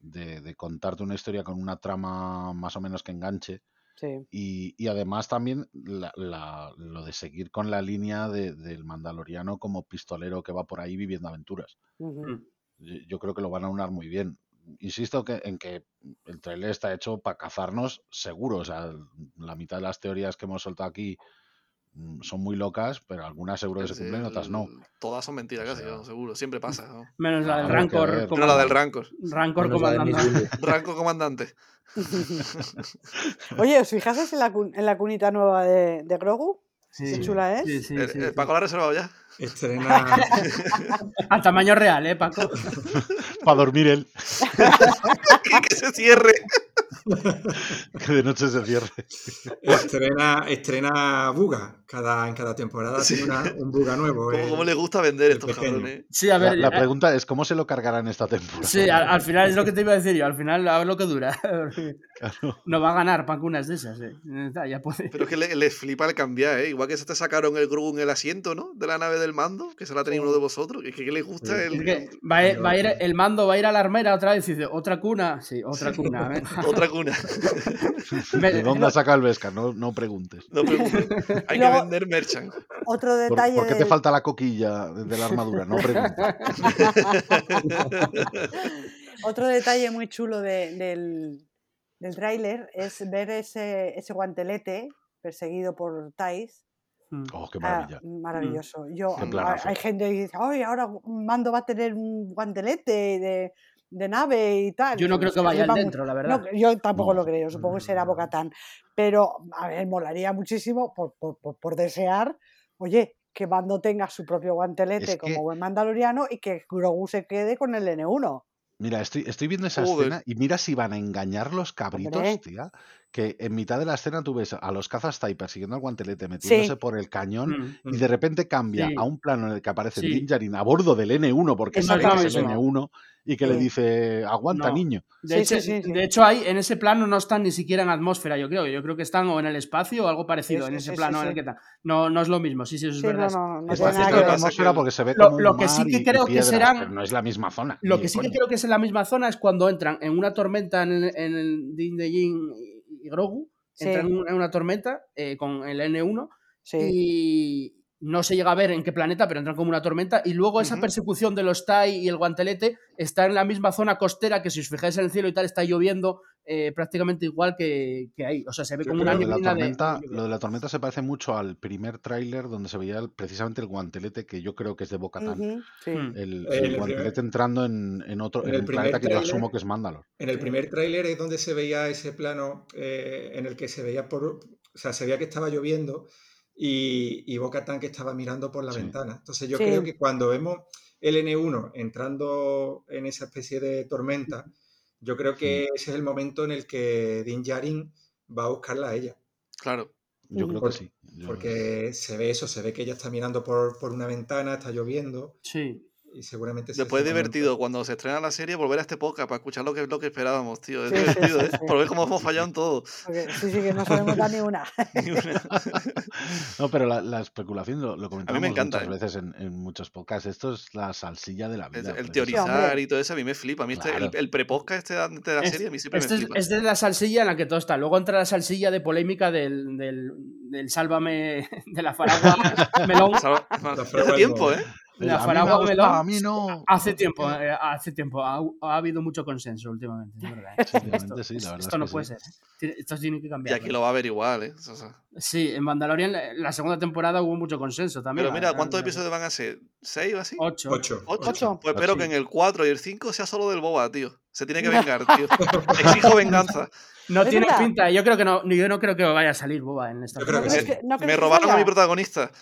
de- de contarte una historia con una trama más o menos que enganche. Sí. Y, y además también la- la- lo de seguir con la línea de- del mandaloriano como pistolero que va por ahí viviendo aventuras. Mm. Yo, yo creo que lo van a unar muy bien. Insisto que, en que el trailer está hecho para cazarnos seguro. O sea, la mitad de las teorías que hemos soltado aquí mm, son muy locas, pero algunas seguro que se cumplen, otras no. Todas son mentiras O casi, seguro. Siempre pasa. ¿no? Menos la del Rancor. Pero la del Rancor. Rancor Menos Willy. Rancor comandante. Oye, ¿os fijasteis en la, en la cunita nueva de, de Grogu? Sí, Qué chula es. sí, sí, el, sí, el sí. Paco lo ha reservado ya. Estrena. A tamaño real, ¿eh, Paco? Para dormir él. que se cierre. que de noche se cierre. Estrena, estrena Buga. Cada, en cada temporada Sí. tiene una- un Buga nuevo. ¿Cómo, el- cómo le gusta vender el estos pequeño. cabrones? Sí, a La, ver. la eh, pregunta es cómo se lo cargarán esta temporada. Sí, al, al final es lo que te iba a decir yo. Al final, a ver lo que dura. Claro. No va a ganar pancunas de esas. eh. Ya puede. Pero es que le, les flipa el cambiar, ¿eh? Igual que se te sacaron el Grogu en el asiento, ¿no? De la nave del mando, que se la ha tenido uno de vosotros. Es que, que les gusta Sí. el, Es que va a, ir, va a ir- el mando va a ir a la armera otra vez y dice, ¿otra cuna? Sí, otra cuna. otra cuna. ¿De dónde ha sacado el Vesca? No, no preguntes. No preguntes. Hay que luego- vender merchant. Otro ¿Por, detalle. por qué te falta la coquilla de la armadura? No. Otro detalle muy chulo de- del, del tráiler es ver ese, ese guantelete perseguido por Thais. Mm. Oh, qué Ah, maravilla. maravilloso. Yo, planazo. hay gente que dice, "Ay, ahora Mando va a tener un guantelete de, de nave y tal. Yo no creo Se que vaya flipa al mucho. dentro, la verdad. No, yo tampoco No. lo creo, supongo que será Bocatán. Pero, a ver, molaría muchísimo por, por- por- por desear, oye, que Mando tenga su propio guantelete Es como que- buen mandaloriano y que Grogu se quede con el N1. Mira, estoy, estoy viendo esa escena y mira si van a engañar los cabritos, Hombre. tía. Que en mitad de la escena tú ves a los cazas Tai persiguiendo al guantelete, metiéndose por el cañón, Mm. y de repente cambia Sí. a un plano en el que aparece Sí. Din Djarin a bordo del N1, porque Es sabe que es el exactamente eso. N1, y que le dice, aguanta, No. niño. De, Sí, hecho, sí, sí, sí. de hecho, ahí en ese plano no están ni siquiera en atmósfera, yo creo. Yo creo que están o en el espacio o algo parecido Sí, en sí, ese sí, plano sí, en el que están. No, no es lo mismo, sí, sí, eso es Sí, verdad. no, no, cerca de la atmósfera porque se ve Lo- como un lo que sí que creo que serán- no es la misma zona. Lo que sí que creo que es en la misma zona es cuando entran en una tormenta en el, en el Din Djarin y Grogu. Sí. Entran en una- en una tormenta eh, con el N1 Sí. y no se llega a ver en qué planeta, pero entran como una tormenta. Y luego esa persecución de los Tai y el guantelete está en la misma zona costera que si os fijáis en el cielo y tal está lloviendo eh, prácticamente igual que, que ahí. O sea, se ve Yo como una Lo de, la tormenta, de lo de la tormenta se parece mucho al primer tráiler donde se veía el- precisamente el guantelete que yo creo que es de Boca Ujú, sí. Mm. el, En el el guantelete primer- entrando en, en otro en en el planeta que yo tráiler- asumo que es Mandalor. En el primer tráiler es donde se veía ese plano eh, en el que se veía por, o sea, se veía que estaba lloviendo y, y Bo-Katan que estaba mirando por la Sí. ventana. Entonces yo Sí. creo que cuando vemos el N1 entrando en esa especie de tormenta, yo creo que ese es el momento en el que Din Djarin va a buscarla a ella. Claro. Yo creo que sí. Yo- Porque se ve eso, se ve que ella está mirando por, por una ventana, está lloviendo Sí. Y seguramente... es Después es momento. divertido cuando se estrena la serie volver a este podcast para escuchar lo que, lo que esperábamos, tío. Es Sí, divertido, sí, ¿eh? sí. Por ver cómo hemos fallado en todo. Sí, sí, que no sabemos dar ni una. Ni una. No, pero la, la especulación lo, lo comentamos encanta, muchas ¿eh? veces en, en muchos podcasts. Esto es la salsilla de la vida. el teorizar y todo eso a mí me flipa. A mí este- el, el prepodcast este de de la Es- serie a mí siempre Este me es, flipa. es de la salsilla en la que todo está. Luego entra la salsilla de polémica del, del, del sálvame de la faragua melón. Hace tiempo, del ¿eh? La a mí me faragua melón. a mí no. Hace tiempo, eh, hace tiempo. Ha, ha habido mucho consenso últimamente. es verdad, ¿eh? Sí, últimamente sí, la esto verdad esto es no puede sí. ser. Tiene- Esto tiene que Y cambiar. aquí lo va a ver igual, ¿eh? O sea, Sí, en Mandalorian la- la segunda temporada hubo mucho consenso también. pero mira, ¿cuántos episodios van a ser? ¿Seis o así? Ocho. Ocho. ¿Ocho? Ocho. Pues espero que en el 4 y el 5 sea solo del boba, tío. Se tiene que vengar, tío. Exijo venganza. No Es tiene verdad. pinta. Yo creo que no, yo no creo que vaya a salir Boba en esta Yo creo ¿No que sí. que- no crees Me robaron a mi protagonista.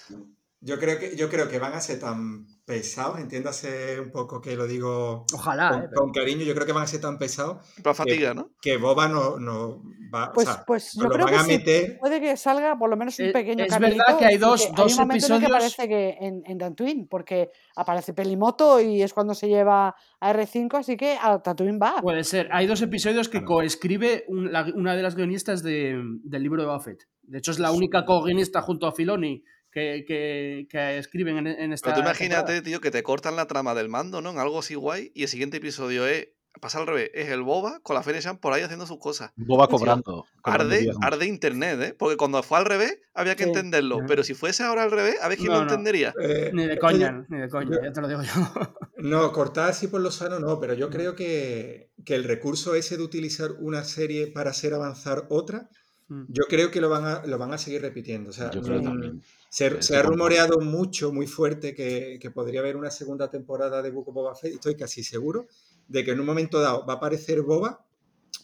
Yo creo que, yo creo que van a ser tan pesados, entiéndase un poco que lo digo Ojalá, con, eh, pero- con cariño, yo creo que van a ser tan pesados Para fatiga, ¿no? que Boba no, no va, Pues, o sea, pues yo creo van que a sí, meter, puede que salga por lo menos un Es- pequeño es caminito, verdad que hay dos- dos hay un momento en que episodios- aparece que en, en Tatooine, porque aparece Pelimoto y es cuando se lleva a R5, así que a Tatooine va. Puede ser. Hay dos episodios que Claro. coescribe un- una de las guionistas de- del libro de Buffett. De hecho, es la única co-guionista junto a Filoni que, que- que escriben en, en esta. Pero tú imagínate, temporada. tío, que te cortan la trama del mando, ¿no? En algo así guay. Y el siguiente episodio es. Pasa al revés. Es el boba con la Fene Chan por ahí haciendo sus cosas. Boba cobrando. Arde, arde internet, ¿eh? Porque cuando fue al revés, había que Sí. entenderlo. Pero si fuese ahora al revés, a ver quién No, lo no. entendería. eh, Ni de que coña, ni de coña, yo- ya te lo digo yo. No, cortar así por lo sano no, pero yo creo que, que el recurso ese de utilizar una serie para hacer avanzar otra, Mm. yo creo que lo van a, lo van a seguir repitiendo. O sea, Yo creo mm, también. Se, ha rumoreado mucho, muy fuerte, que, que podría haber una segunda temporada de Book of Boba Fett. y Estoy casi seguro de que en un momento dado va a aparecer Boba,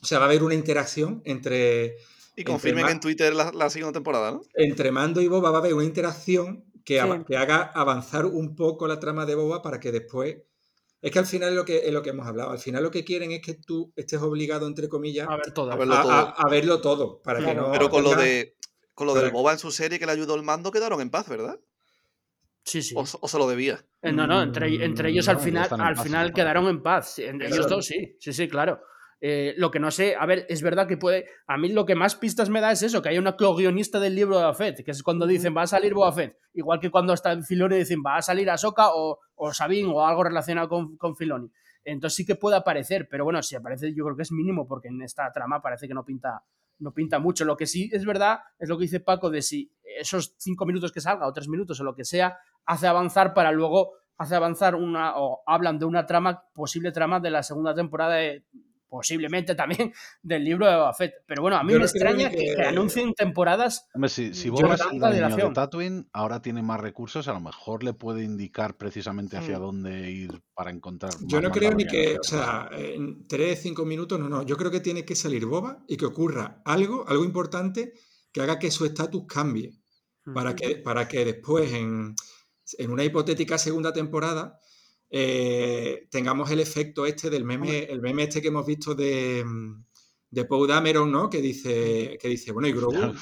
o sea, va a haber una interacción entre, Y entre confirmen ma- en Twitter la, la segunda temporada, ¿no? entre Mando y Boba, va a haber una interacción que, Sí. que haga avanzar un poco la trama de Boba para que después Es que al final es lo que, es lo que hemos hablado. Al final lo que quieren es que tú estés obligado, entre comillas, A ver todo. A a, verlo todo. a- verlo todo. Para que no Pero con lo de con lo del. Boba en su serie que le ayudó el mando quedaron en paz, ¿verdad? Sí, sí. O, o se lo debía. Eh, No, no, entre, entre ellos al No, final, al paz, final sí. quedaron en paz. entre ellos Claro. dos sí, sí, sí, claro. Eh, lo que no sé, a ver, es verdad que puede. A mí lo que más pistas me da es eso, que hay una co-guionista del libro de Boba Fett, que es cuando dicen va a salir Boba Fett. Igual que cuando está en Filoni dicen va a salir Ahsoka o, o Sabine o algo relacionado con, con Filoni. Entonces sí que puede aparecer, pero bueno, si aparece yo creo que es mínimo, porque en esta trama parece que no pinta, no pinta mucho. Lo que sí es verdad es lo que dice Paco de si esos cinco minutos que salga o tres minutos o lo que sea hace avanzar para luego hace avanzar una o hablan de una trama posible trama de la segunda temporada de- posiblemente también del libro de Boba Fett. Pero bueno, a mí Yo me extraña que, que- que anuncien temporadas Hombre, si, si Yo Boba no es el de dilación. Tatooine, ahora tiene más recursos, a lo mejor le puede indicar precisamente hacia Mm. dónde ir para encontrar Yo más no creo ni que, o sea, en 3, 5 minutos, no, no. Yo creo que tiene que salir Boba y que ocurra algo, algo importante que haga que su estatus cambie. Para que, para que después, en, en una hipotética segunda temporada, eh, tengamos el efecto este del meme, el meme este que hemos visto de, mm, de Poe Dameron, ¿no? Que dice, que dice, bueno, y Grogu,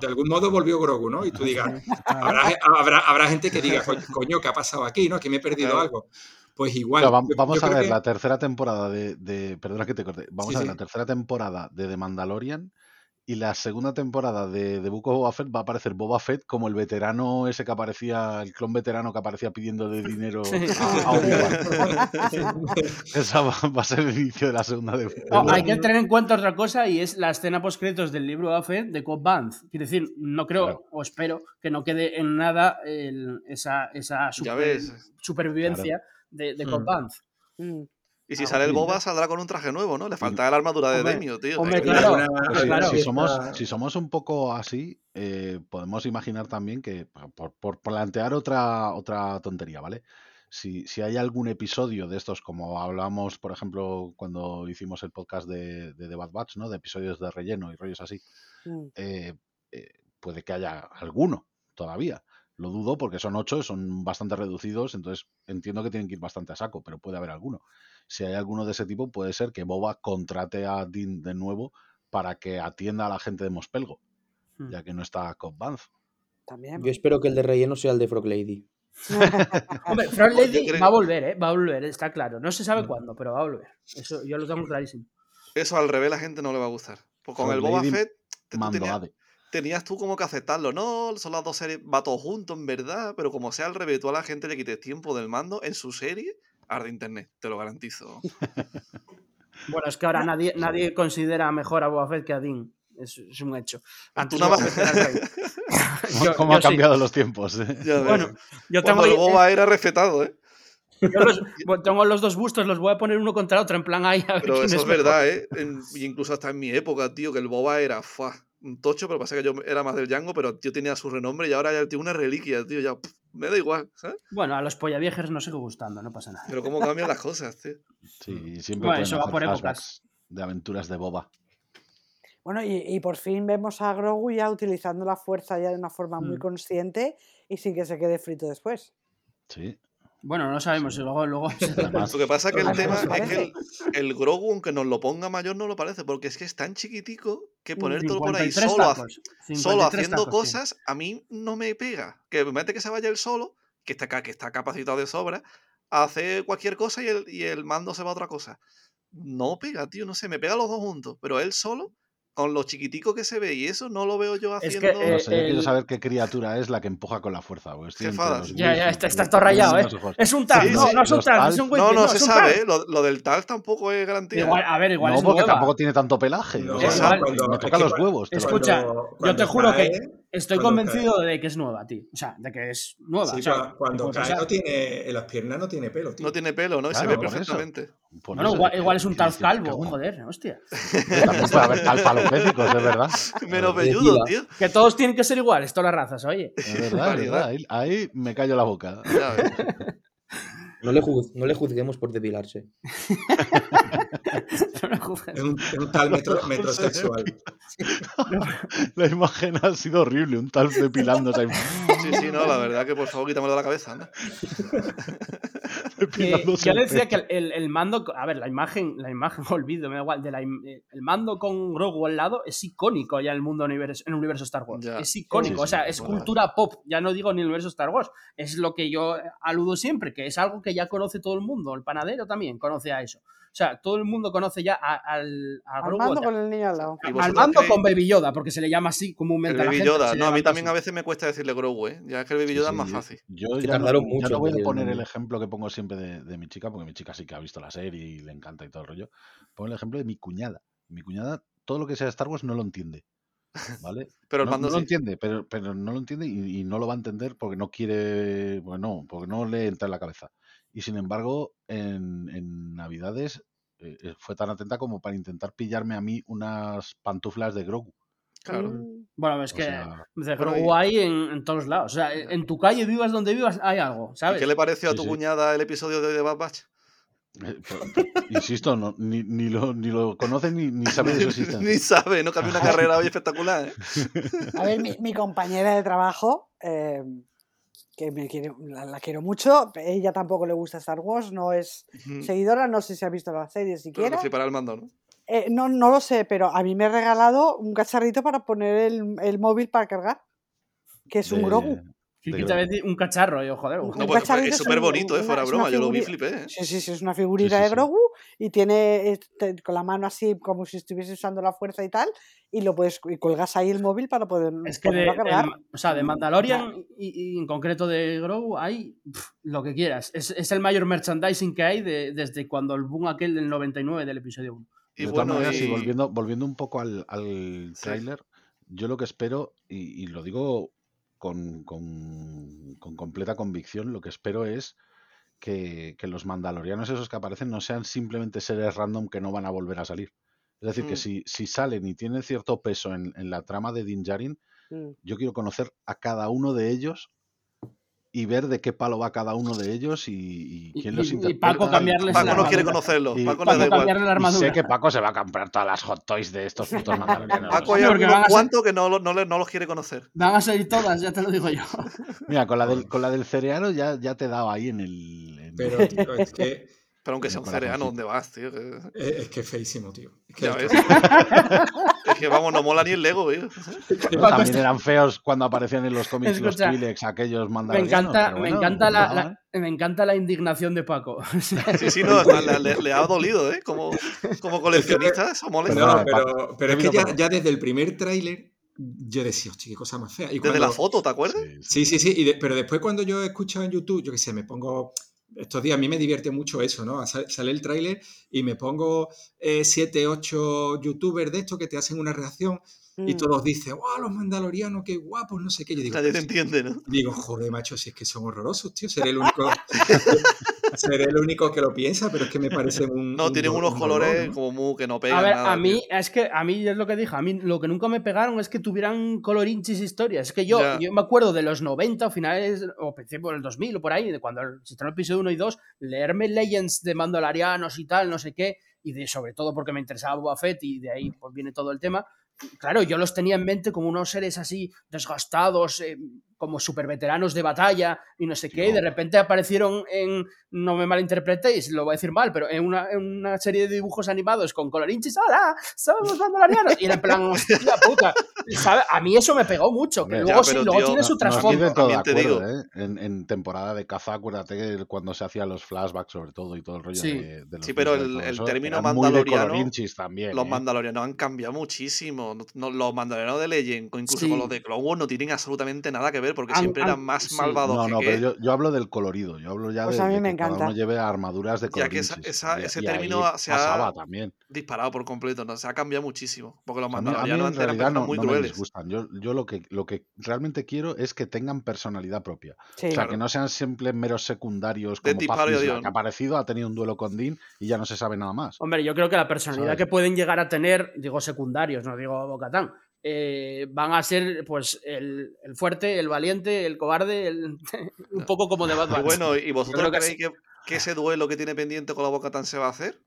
De algún modo volvió Grogu, ¿no? Y tú digas, habrá, habrá, habrá gente que diga, "Co- coño, ¿qué ha pasado aquí? ¿No? Que me he perdido Claro. algo. Pues igual. Pero va- yo- vamos yo a ver que- la tercera temporada de, de- Perdona que te corte. Vamos Sí, a ver sí. la tercera temporada de The Mandalorian y la segunda temporada de, de Book of Boba Fett va a aparecer Boba Fett como el veterano ese que aparecía, el clon veterano que aparecía pidiendo de dinero a, a Obi-Wan. Esa va, va a ser el inicio de la segunda de, de No, Boba. hay que tener en cuenta otra cosa y es la escena post del libro Boba Fett de Cobb Vanth. Quiero decir, no creo Claro. o espero que no quede en nada el- esa, super- supervivencia de, de Cobb Mm. Vanth. Mm. Y si Ah, sale el. Boba, saldrá con un traje nuevo, ¿no? Le falta la armadura de Demio, tío. hombre, claro. si, somos, fiesta- si somos un poco así, eh, podemos imaginar también que, por, por plantear otra, otra tontería, ¿vale? Si, si hay algún episodio de estos, como hablamos, por ejemplo, cuando hicimos el podcast de, de The Bad Batch, ¿no? De episodios de relleno y rollos así, Mm. eh, eh, puede que haya alguno todavía. Lo dudo porque son ocho, son bastante reducidos, entonces entiendo que tienen que ir bastante a saco, pero puede haber alguno. Si hay alguno de ese tipo, puede ser que Boba contrate a Dean de nuevo para que atienda a la gente de Mospelgo, Mm. ya que no está Cobb Vanth. También. Yo espero que el de relleno sea el de Frog Lady. Hombre, Yo Lady creo- va a volver, ¿eh? Va a volver, está claro. No se sabe Mm. cuándo, pero va a volver. Eso yo lo tengo clarísimo. Eso al revés la gente no le va a gustar. Pues con Frog el Boba Lady Fett te- tú tenías, tenías tú como que aceptarlo. No, son las dos series, va todo junto, en verdad. Pero como sea al revés, tú a la gente le quites tiempo del mando en su serie, arde internet, te lo garantizo. Bueno, es que ahora nadie, nadie considera mejor a Boba Fett que a Dean. Es, es un hecho. Antes el rey. ¿Cómo, Yo- cómo yo han sí. cambiado los tiempos? eh? Ya. Bueno, yo tengo, Cuando el Boba era respetado, ¿eh? yo los, tengo los dos bustos, los voy a poner uno contra otro, en plan ahí. a ver Pero quién eso es mejor. verdad, ¿eh? En- y incluso hasta en mi época, tío, que el Boba era un tocho, pero pasa que yo era más del Django, pero el tío tenía su renombre y ahora ya tío una reliquia, tío, ya pff, me da igual, ¿sabes? Bueno, a los pollaviejes nos sigue gustando, no pasa nada. Pero cómo cambian las cosas, tío. Sí, siempre Bueno, eso va por épocas. de aventuras de Boba. Bueno, y, y por fin vemos a Grogu ya utilizando la fuerza ya de una forma muy Mm. consciente y sin que se quede frito después. Sí. Bueno, no sabemos, Sí. y luego, luego Además, Lo que pasa es que el tema es que el, el Grogu, aunque nos lo ponga mayor, no lo parece, porque es que es tan chiquitico que Mm, ponértelo por ahí 53 solo, tacos. solo 53 haciendo tacos, cosas, a mí no me pega. Que mete que se vaya él solo, que está, que está capacitado de sobra, a hacer cualquier cosa y el, y el mando se va a otra cosa. No pega, tío, no sé, me pega los dos juntos, pero él solo, con lo chiquitico que se ve y eso, no lo veo yo Es haciendo... no eh, sé, yo quiero saber qué criatura es la que empuja con la fuerza. estoy los Ya, ya, está- está todo rayado, ¿eh? Es un tal, Sí, no, sí, no es un tal- es un no, no es se sabe. ¿eh? lo, lo del tal tampoco es garantía. Igual, a ver, igual No, es porque nueva. tampoco tiene tanto pelaje. No, o sea, igual, cuando- me toca los huevos. Escucha, cuando- Yo te juro que estoy convencido de que es nueva, tío. O sea, de que es nueva. Sí, o sea, cuando cae no tiene, en las piernas no tiene pelo, tío. No tiene pelo, ¿no? Y se ve perfectamente. Bueno, igual, igual es un tal calvo, joder, hostia. También puede haber talpalopécicos, es verdad. Menos velludo, tío. Que todos tienen que ser iguales, todas las razas, oye. Es verdad, es verdad. Ahí, ahí me callo la boca. No le, juz- no le juzguemos por depilarse. No. Es un, es un tal metro, metrosexual. La imagen ha sido horrible, un tal depilándose. Sí, Sí, no, la verdad que por favor quítamelo de la cabeza. ¿no? Que yo decía que el, el- el mando, a ver, la imagen, la imagen, olvido, me da igual, de la im- eh, el mando con Grogu al lado es icónico ya en el mundo universo, en el universo Star Wars. Ya. Es icónico, Sí, o sea, es bueno. cultura pop, ya no digo ni el universo Star Wars, es lo que yo aludo siempre, que es algo que ya conoce todo el mundo, el panadero también conoce a eso. O sea, todo el mundo conoce ya a- al, a Al Grogu, mando con el niño al lado. ¿Y al mando con Baby Yoda, porque se le llama así El comúnmente la Baby Yoda. No, a mí también así. a veces me cuesta decirle Grogu, ¿eh? Ya es que el Baby Yoda es más fácil. Yo Que ya no, tardaron ya mucho no voy a el poner el ejemplo que pongo siempre de, de mi chica, porque mi chica sí que ha visto la serie y le encanta y todo el rollo. Pongo el ejemplo de mi cuñada. Mi cuñada, todo lo que sea Star Wars no lo entiende. ¿Vale? Pero el no, mando no lo entiende, pero, pero no lo entiende y, y no lo va a entender porque no quiere, bueno, porque no le entra en la cabeza. Y sin embargo, en, en Navidades eh, eh, fue tan atenta como para intentar pillarme a mí unas pantuflas de Grogu. Claro. Mm, Bueno, es O que sea, de Grogu hay en, en todos lados. O sea, en tu calle, vivas donde vivas, hay algo, ¿Y ¿sabes? qué le pareció a Sí, tu sí. cuñada el episodio de The Bad Batch? eh, pero- pero, insisto, no, ni, ni, lo, ni lo conoce ni, ni sabe de su existencia. Ni sabe, no cambió una carrera hoy espectacular, ¿eh? A ver, mi, mi compañera de trabajo, eh, que me quiere, la, la quiero mucho, ella tampoco le gusta Star Wars, no es seguidora, no sé si ha visto la serie Pero siquiera. le flipará el mando, ¿no? Eh, no, no lo sé, pero a mí me ha regalado un cacharrito para poner el, el móvil para cargar, que es un De- Grogu. Un cacharro, yo, joder. No, pues es súper bonito, ¿eh? Fuera broma, yo lo vi flipé, ¿eh? Sí, sí, sí, es una figurita sí, de sí. Grogu y tiene este, con la mano así como si estuviese usando la fuerza y tal, y lo puedes y colgas ahí el móvil para poder Es que de, cargar. del- o sea, de Mandalorian y, y en concreto de Grogu hay lo que quieras. Es, es el mayor merchandising que hay de- desde cuando el boom aquel del 99 del episodio 1. Y de bueno, maneras, y y- volviendo, volviendo un poco al, al Sí. tráiler, yo lo que espero, y, y lo digo con, con- con completa convicción, lo que espero es que, que los mandalorianos esos que aparecen no sean simplemente seres random que no van a volver a salir. Es decir, Mm. que si, si salen y tienen cierto peso en, en la trama de Din Djarin, Mm. yo quiero conocer a cada uno de ellos y ver de qué palo va cada uno de ellos y, y Y- quién los y- y interpreta. Paco cambiarles Paco la no quiere armadura. conocerlo. Y- Paco le Paco da igual. cambiarle la Y armadura. sé que Paco se va a comprar todas las hot toys de estos putos mandalorianos. Paco hay ser- cuantos que no, lo- no, no los quiere conocer. Van a salir todas, ya te lo digo yo. Mira, con la del, con la del cereal ya, ya te he dado ahí en el. en- Pero, tío, es que, Pero aunque sea un cereano. ¿dónde vas, tío? Es, es que es feísimo, tío. Es que Ya es ves. que vamos, no mola ni el Lego, ¿eh? También eran feos cuando aparecían en los cómics los Twi'leks, aquellos Me mandalorianos. encanta, me, encanta la, me encanta la indignación de Paco. Sí, sí, no, le, le- le ha dolido, ¿eh? Como, como coleccionista, eso molesta. Pero, pero es que ya, desde el primer tráiler yo decía, hostia, qué cosa más fea. Y Desde cuando- la foto, ¿te acuerdas? Sí, sí. Sí, sí, sí. y de- pero después cuando yo he escuchado en YouTube, yo qué sé, me pongo... Estos días a mí me divierte mucho eso, ¿no? Sa- Sale el tráiler y me pongo eh, siete, ocho youtubers de estos que te hacen una reacción y Mm. todos dicen, ¡wow, los mandalorianos, qué guapos! No sé qué. Yo digo, Nadie te "Pues, entiende, ¿no? Digo, joder, macho, si es que son horrorosos, tío. Seré el único, seré el único que lo piensa, pero es que me parecen un. No, un tienen unos un colores ¿no? como muy que no pegan A ver, nada, a mí, tío. es que a mí es lo que dije, a mí lo que nunca me pegaron es que tuvieran colorinchis historias. Es que yo, yo me acuerdo de los 90 o finales, o principios del 2000 o por ahí, de cuando se estrenó el episodio 1 y 2, leerme Legends de Mandalorianos y tal, no sé qué, y de sobre todo porque me interesaba Boba Fett y de ahí pues viene todo el tema. Claro, yo los tenía en mente como unos seres así desgastados, eh, como super veteranos de batalla y no sé qué, y de repente aparecieron en, no me malinterpretéis, lo voy a decir mal, pero en una, en una serie de dibujos animados con colorinchis, ¡hola! ¡Somos mandalorianos! Y era en plan, hostia puta, ¿sabe? A mí eso me pegó mucho, que luego, ya, sí, luego tío, tiene su No trasfondo. de todo de acuerdo, digo. ¿eh? En, en temporada de caza, acuérdate que cuando se hacían los flashbacks, sobre todo, y todo el rollo Sí. de, de los Sí, pero el- el término mandaloriano, también. Los ¿eh? mandalorianos han cambiado muchísimo. No- no- los mandalorianos de Legend, incluso Sí. con los de Clone Wars, no tienen absolutamente nada que ver porque siempre han- eran más sí. malvados No, que no, pero yo, yo hablo del colorido. Yo hablo ya Pues de, a mí de me que cada uno encanta. lleve armaduras de Ya que esa- colorinchis. esa- y- ese y término se ha- también. disparado por completo, ¿no? Se ha cambiado muchísimo. Porque los mandalorianos antes eran no, muy no me crueles. disgustan. Yo, yo lo, que, lo que realmente quiero es que tengan personalidad propia. Sí. O sea, Claro. que no sean siempre meros secundarios De como disparo Paz que ha aparecido, ha tenido un duelo con Dean y ya no se sabe nada más. Hombre, yo creo que la personalidad ¿Sabes? que pueden llegar a tener, digo secundarios, no digo Bocatán, eh, van a ser pues el, el fuerte, el valiente, el cobarde, el- un poco como de Batch. bueno, ¿y vosotros creéis que, que ese duelo que tiene pendiente con la Boca Tan se va a hacer?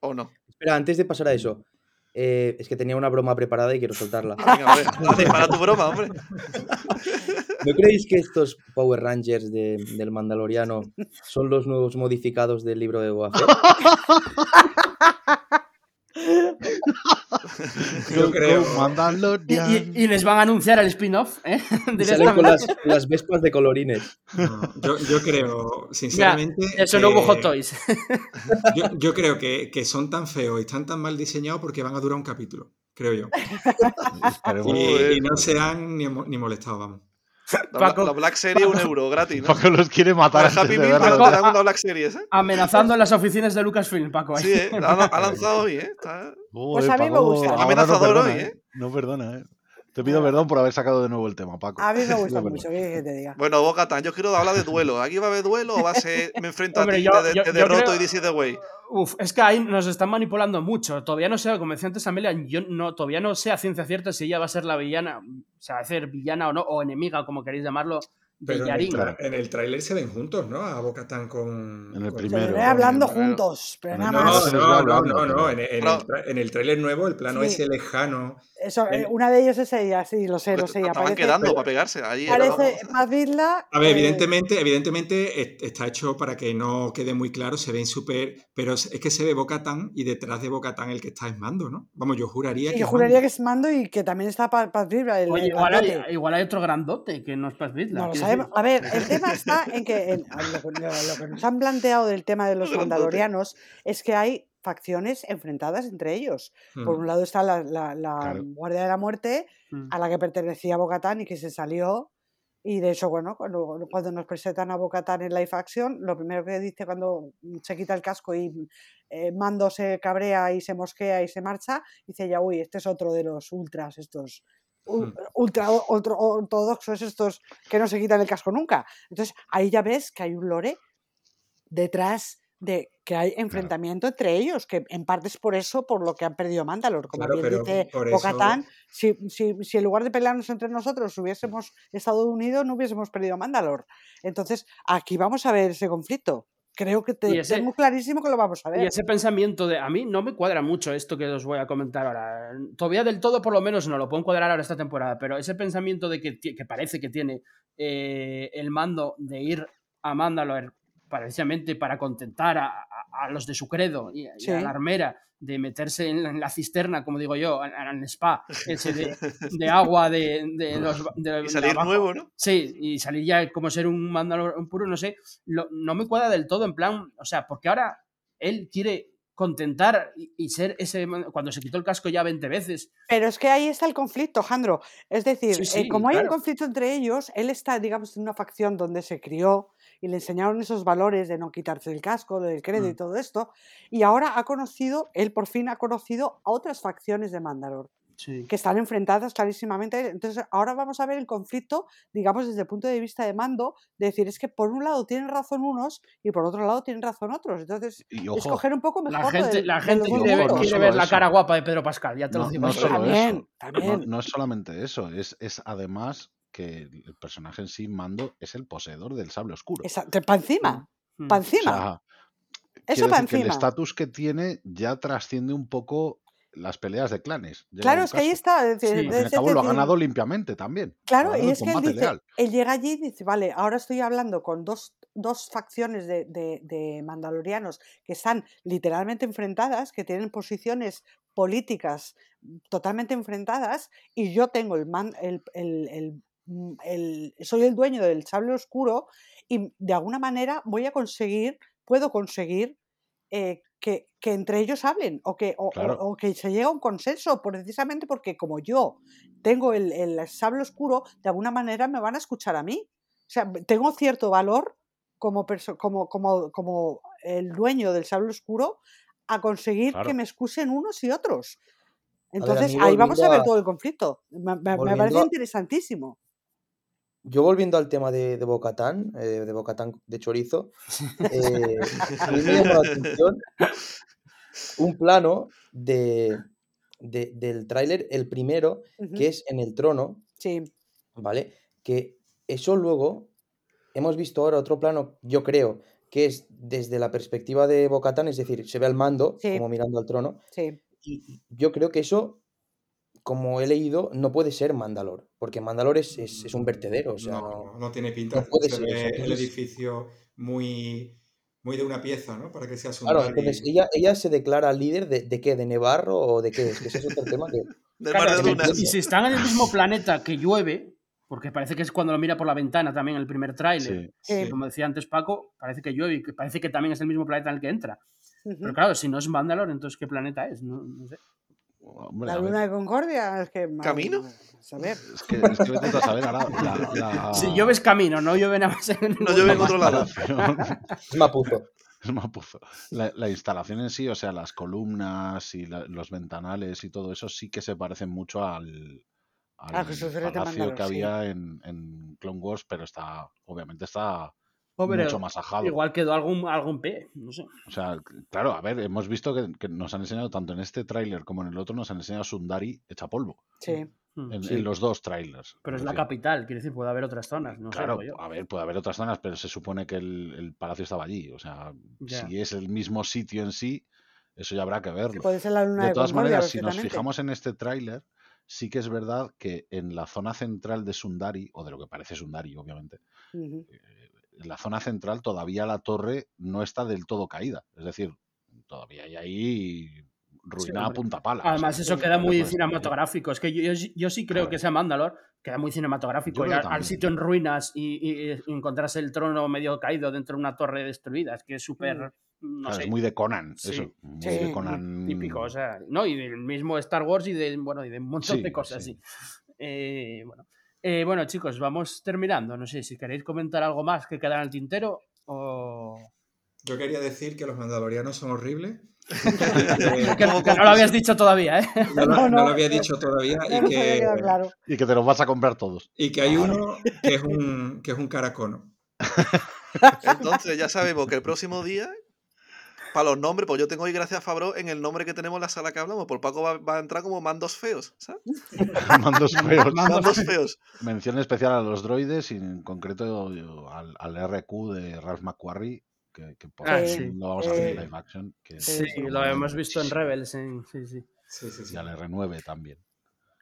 ¿O no? Espera, antes de pasar a eso, eh, es que tenía una broma preparada y quiero soltarla. Venga, a ver, dale, para tu broma, hombre. ¿No creéis que estos Power Rangers de- del Mandaloriano son los nuevos modificados del libro de Boba? Yo creo. Y, y- les van a anunciar el spin-off, ¿eh? Salen con las, las vespas de colorines. No, yo, yo creo, sinceramente. Eso no hubo Hot Toys. Yo, yo creo que, que son tan feos y están tan mal diseñados porque van a durar un capítulo, creo yo. Y, y no se han ni molestado, vamos. La, Paco- la Black Series, un euro gratis, ¿no? Paco los quiere matar Para antes Happy de Meal verlo. te dan una Black Series, ¿eh? Amenazando en las oficinas de Lucasfilm, Paco. ¿eh? Sí, ¿eh? Ha, ha lanzado hoy, ¿eh? Está- Pues a mí me gusta. Amenazador no perdona, hoy, ¿eh? ¿eh? No perdona, ¿eh? Te pido perdón por haber sacado de nuevo el tema, Paco. A mí me gusta mucho, ¿qué quieres que te diga? Bueno, Bocatan, yo quiero hablar de duelo. ¿Aquí va a haber duelo o va a ser me enfrento Hombre, a ti, yo- te, yo- te yo derroto creo- y is the way? Uf, es que ahí nos están manipulando mucho. Todavía no sé, como decía antes Amelia, yo no, todavía no sé a ciencia cierta si ella va a ser la villana, o sea, va a ser villana o no, o enemiga, como queréis llamarlo, de Pero en el, Yarin. tra- en el tráiler se ven juntos, ¿no? A Bocatán con. En el Se primero. ven hablando juntos, pero nada más. no, no, no, no. En, el, tra- en el tráiler nuevo, el plano Sí. ese lejano. Eso, eh, Eh, una de ellos es ella, sí, lo sé, lo sé. estaban Aparece, quedando para pegarse. Ahí, parece Paz Vizla, A ver, eh, evidentemente, evidentemente est- está hecho para que no quede muy claro, se ven súper. Pero es que se ve Bocatán y detrás de Bocatán el que está es Mando, ¿no? Vamos, yo juraría sí, que. yo juraría Mando. que es Mando y que también está Pa- Paz Vizla. El, Oye, el igual hay, grandote. igual hay otro grandote que no es Paz Vizla. No lo sabemos. A ver, el tema está en que lo, que- lo- lo que nos han planteado del tema de los mandalorianos es que hay facciones enfrentadas entre ellos. Por un lado está la, la- la Claro. Guardia de la Muerte, Mm. a la que pertenecía Bocatán y que se salió. Y de hecho, bueno, cuando, cuando nos presentan a Bocatán en live action, lo primero que dice cuando se quita el casco y eh, Mando se cabrea y se mosquea y se marcha, dice ya, uy, este es otro de los ultras, estos Mm. ultra ortodoxos, estos que no se quitan el casco nunca. Entonces ahí ya ves que hay un lore detrás de que hay enfrentamiento entre ellos, que en parte es por eso por lo que han perdido Mandalor. Como Claro, bien dice por eso- si, si, si en lugar de pelearnos entre nosotros hubiésemos estado unidos, no hubiésemos perdido Mandalor. Entonces, aquí vamos a ver ese conflicto. Creo que te- ese- tengo clarísimo que lo vamos a ver. Y ese pensamiento de. A mí no me cuadra mucho esto que os voy a comentar ahora. Todavía del todo, por lo menos, no lo puedo encuadrar ahora esta temporada, pero ese pensamiento de que, que parece que tiene eh, el mando de ir a Mandalore precisamente para contentar a, a- a los de su credo y, y Sí. a la armera, de meterse en la, en la cisterna, como digo yo, en, en el spa, ese de, de agua de, de los. de- Y salir nuevo, ¿no? Sí, y salir ya como ser un mandalor puro, no sé, lo- no me cuadra del todo en plan, o sea, porque ahora él quiere contentar y, y ser ese, cuando se quitó el casco ya 20 veces, Pero es que ahí está el conflicto, Jandro. Es decir, Sí, eh, sí, como hay un claro. conflicto entre ellos, él está, digamos, en una facción donde se crió y le enseñaron esos valores de no quitarse el casco, del credo y Mm. todo esto, y ahora ha conocido, él por fin ha conocido a otras facciones de Mandalor. que están enfrentadas clarísimamente. Entonces, ahora vamos a ver el conflicto, digamos, desde el punto de vista de mando, de decir, es que por un lado tienen razón unos y por otro lado tienen razón otros. Entonces, Y ojo, escoger un poco mejor la gente, la gente quiere ver, no mundos. quiere solo ver la cara guapa de Pedro Pascal, ya te lo digo. no yo. solo También, eso. No, también. no es solamente eso, es, es además que el personaje en sí, Mando, es el poseedor del sable oscuro. Para encima, Mm. para O encima. sea, Eso para decir que el encima. estatus que tiene ya trasciende un poco las peleas de clanes. Claro, es que ahí está. es decir, Sí. Al es fin y al cabo lo ha ganado limpiamente también. Claro, y es que él dice, llega allí y dice, vale, ahora estoy hablando con dos, dos facciones de, de- de mandalorianos que están literalmente enfrentadas, que tienen posiciones políticas totalmente enfrentadas, y yo tengo el, man- el, el- el- mm, el- soy el dueño del sable oscuro, y de alguna manera voy a conseguir, puedo conseguir eh, que, que entre ellos hablen o que, o, o- Claro. o que se llegue a un consenso, precisamente porque como yo tengo el, el sable oscuro, de alguna manera me van a escuchar a mí. O sea, tengo cierto valor como, como, como, como el dueño del sable oscuro a conseguir Claro. que me excusen unos y otros. a Entonces, ahí vamos a ver a- todo el conflicto. Me, parece interesantísimo. Yo volviendo al tema de, de Bocatán, eh, de Bocatán de chorizo, eh, a mí me llamó la atención un plano de, de- del tráiler, el primero, que es en el trono, Sí, ¿vale? Que eso luego hemos visto ahora otro plano, yo creo, que es desde la perspectiva de Bocatán, es decir, se ve al mando Sí. como mirando al trono, sí. Y yo creo que eso, como he leído, no puede ser Mandalor, porque Mandalor es, es, es un vertedero, o sea, no, no- tiene pinta. no puede Se ser ve eso, el edificio muy, muy de una pieza, ¿no? Para que sea su Claro, entonces ella, ella se declara líder de, de qué, de Nevarro o de qué, es que ese es otro tema que... Del Claro, mar de si están en el mismo planeta que llueve, porque parece que es cuando lo mira por la ventana también el primer tráiler, Sí. que Sí. como decía antes Paco, parece que llueve y que parece que también es el mismo planeta en el que entra. Pero claro, si no es Mandalor, entonces ¿qué planeta es? No, no sé. Hombre, La luna de Concordia, es que. ¿Camino? A ver. es que, es que vete tú a saber ahora. La, la- Si llueve es camino, no llueve nada más en No llueve en otro lado. instalación- Es Mapuzo. Es Mapuzo. La, la instalación en sí, o sea, las columnas y la- los ventanales y todo eso sí que se parecen mucho al, al Ah, palacio Mandalor, que sí. había en, en Clone Wars, pero está, obviamente está Hombre, mucho más ajado. Igual quedó algún, algún P, no sé. O sea, claro, a ver, hemos visto que, que nos han enseñado tanto en este tráiler como en el otro, nos han enseñado Sundari hecha polvo. Sí. Hmm. En, Sí. en los dos trailers. Pero es la capital, quiere decir, puede haber otras zonas, no Claro, sé. digo yo. a ver, puede haber otras zonas, pero se supone que el, el palacio estaba allí. O sea, si es el mismo sitio en sí, eso ya habrá que verlo. Puede ser la luna de, De todas maneras, si nos fijamos en este tráiler, sí que es verdad que en la zona central de Sundari, o de lo que parece Sundari, obviamente. En la zona central todavía la torre no está del todo caída. Es decir, todavía hay ahí ruina a hombre. punta pala. o Además, sea, eso que queda muy cinematográfico. Es que yo, yo, yo sí creo Claro. que sea Mandalor, queda muy cinematográfico. Ir al, sitio en ruinas y, y- y encontrarse el trono medio caído dentro de una torre destruida. Es que es súper, no Claro, sé, Es muy de Conan, Sí. eso. Muy Sí, de Conan. típico. O sea, no, y del mismo Star Wars y de, bueno, y de un montón Sí, de cosas sí. así. Eh, bueno. Eh, bueno, chicos, vamos terminando. No sé si queréis comentar algo más que queda en el tintero o... Yo quería decir que los mandalorianos son horribles. Que, que no lo habías dicho todavía, ¿eh? No, lo- No, no no. lo había dicho todavía y que, claro. Y que te los vas a comprar todos. y que hay uno que es un, que es un caracono. Entonces ya sabemos que el próximo día, para los nombres, pues yo tengo hoy gracias a Fabro en el nombre que tenemos en la sala que hablamos, por Paco va, va a entrar como mandos feos, ¿sabes? Mandos feos. Mandos feos. Mención especial a los droides y en concreto yo, al, al RQ de Ralph McQuarrie, que, que por Ah, sí. lo vamos a ver en Sí. live action. Que Sí, sí, lo hemos visto en. Rebels. sí, sí. Sí, sí, sí. Y al R9 también.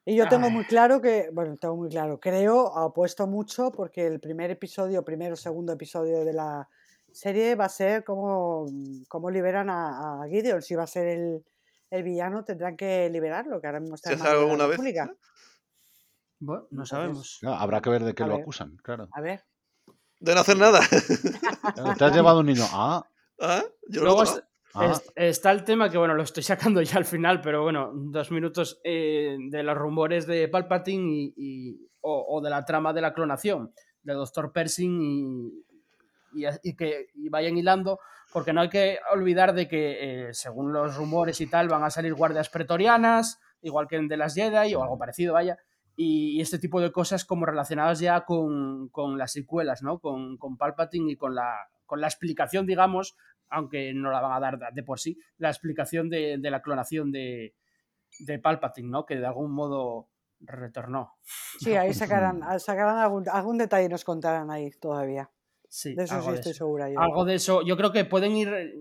Y yo tengo Ay. muy claro que, bueno, tengo muy claro, creo, apuesto mucho porque el primer episodio, primero o segundo episodio de la serie va a ser cómo, cómo liberan a, a Gideon. Si va a ser el, el villano, tendrán que liberarlo, que ahora mismo está ¿Se en alguna vez? República. Bueno, no sabemos. Claro, habrá que ver de qué A lo ver. acusan, claro. A ver. De no hacer nada. Te has llevado un niño. Ah, ¿Ah? Yo Luego ah. es- está el tema que, bueno, lo estoy sacando ya al final, pero bueno, dos minutos eh, de los rumores de Palpatine y, y- o, o de la trama de la clonación de Dr. Pershing y, y, y que y vayan hilando, porque no hay que olvidar de que, eh, según los rumores y tal, van a salir guardias pretorianas, igual que en The Last Jedi o algo parecido, vaya. Y, y este tipo de cosas como relacionadas ya con, con las secuelas, ¿no? Con, con Palpatine y con la, con la explicación, digamos, aunque no la van a dar de por sí, la explicación de, de la clonación de, de Palpatine, ¿no? Que de algún modo retornó. Sí, ahí sacarán, sacarán algún, algún detalle nos contarán ahí todavía. Sí, De eso algo sí de estoy eso. segura yo. Algo de eso. Yo creo que pueden ir eh,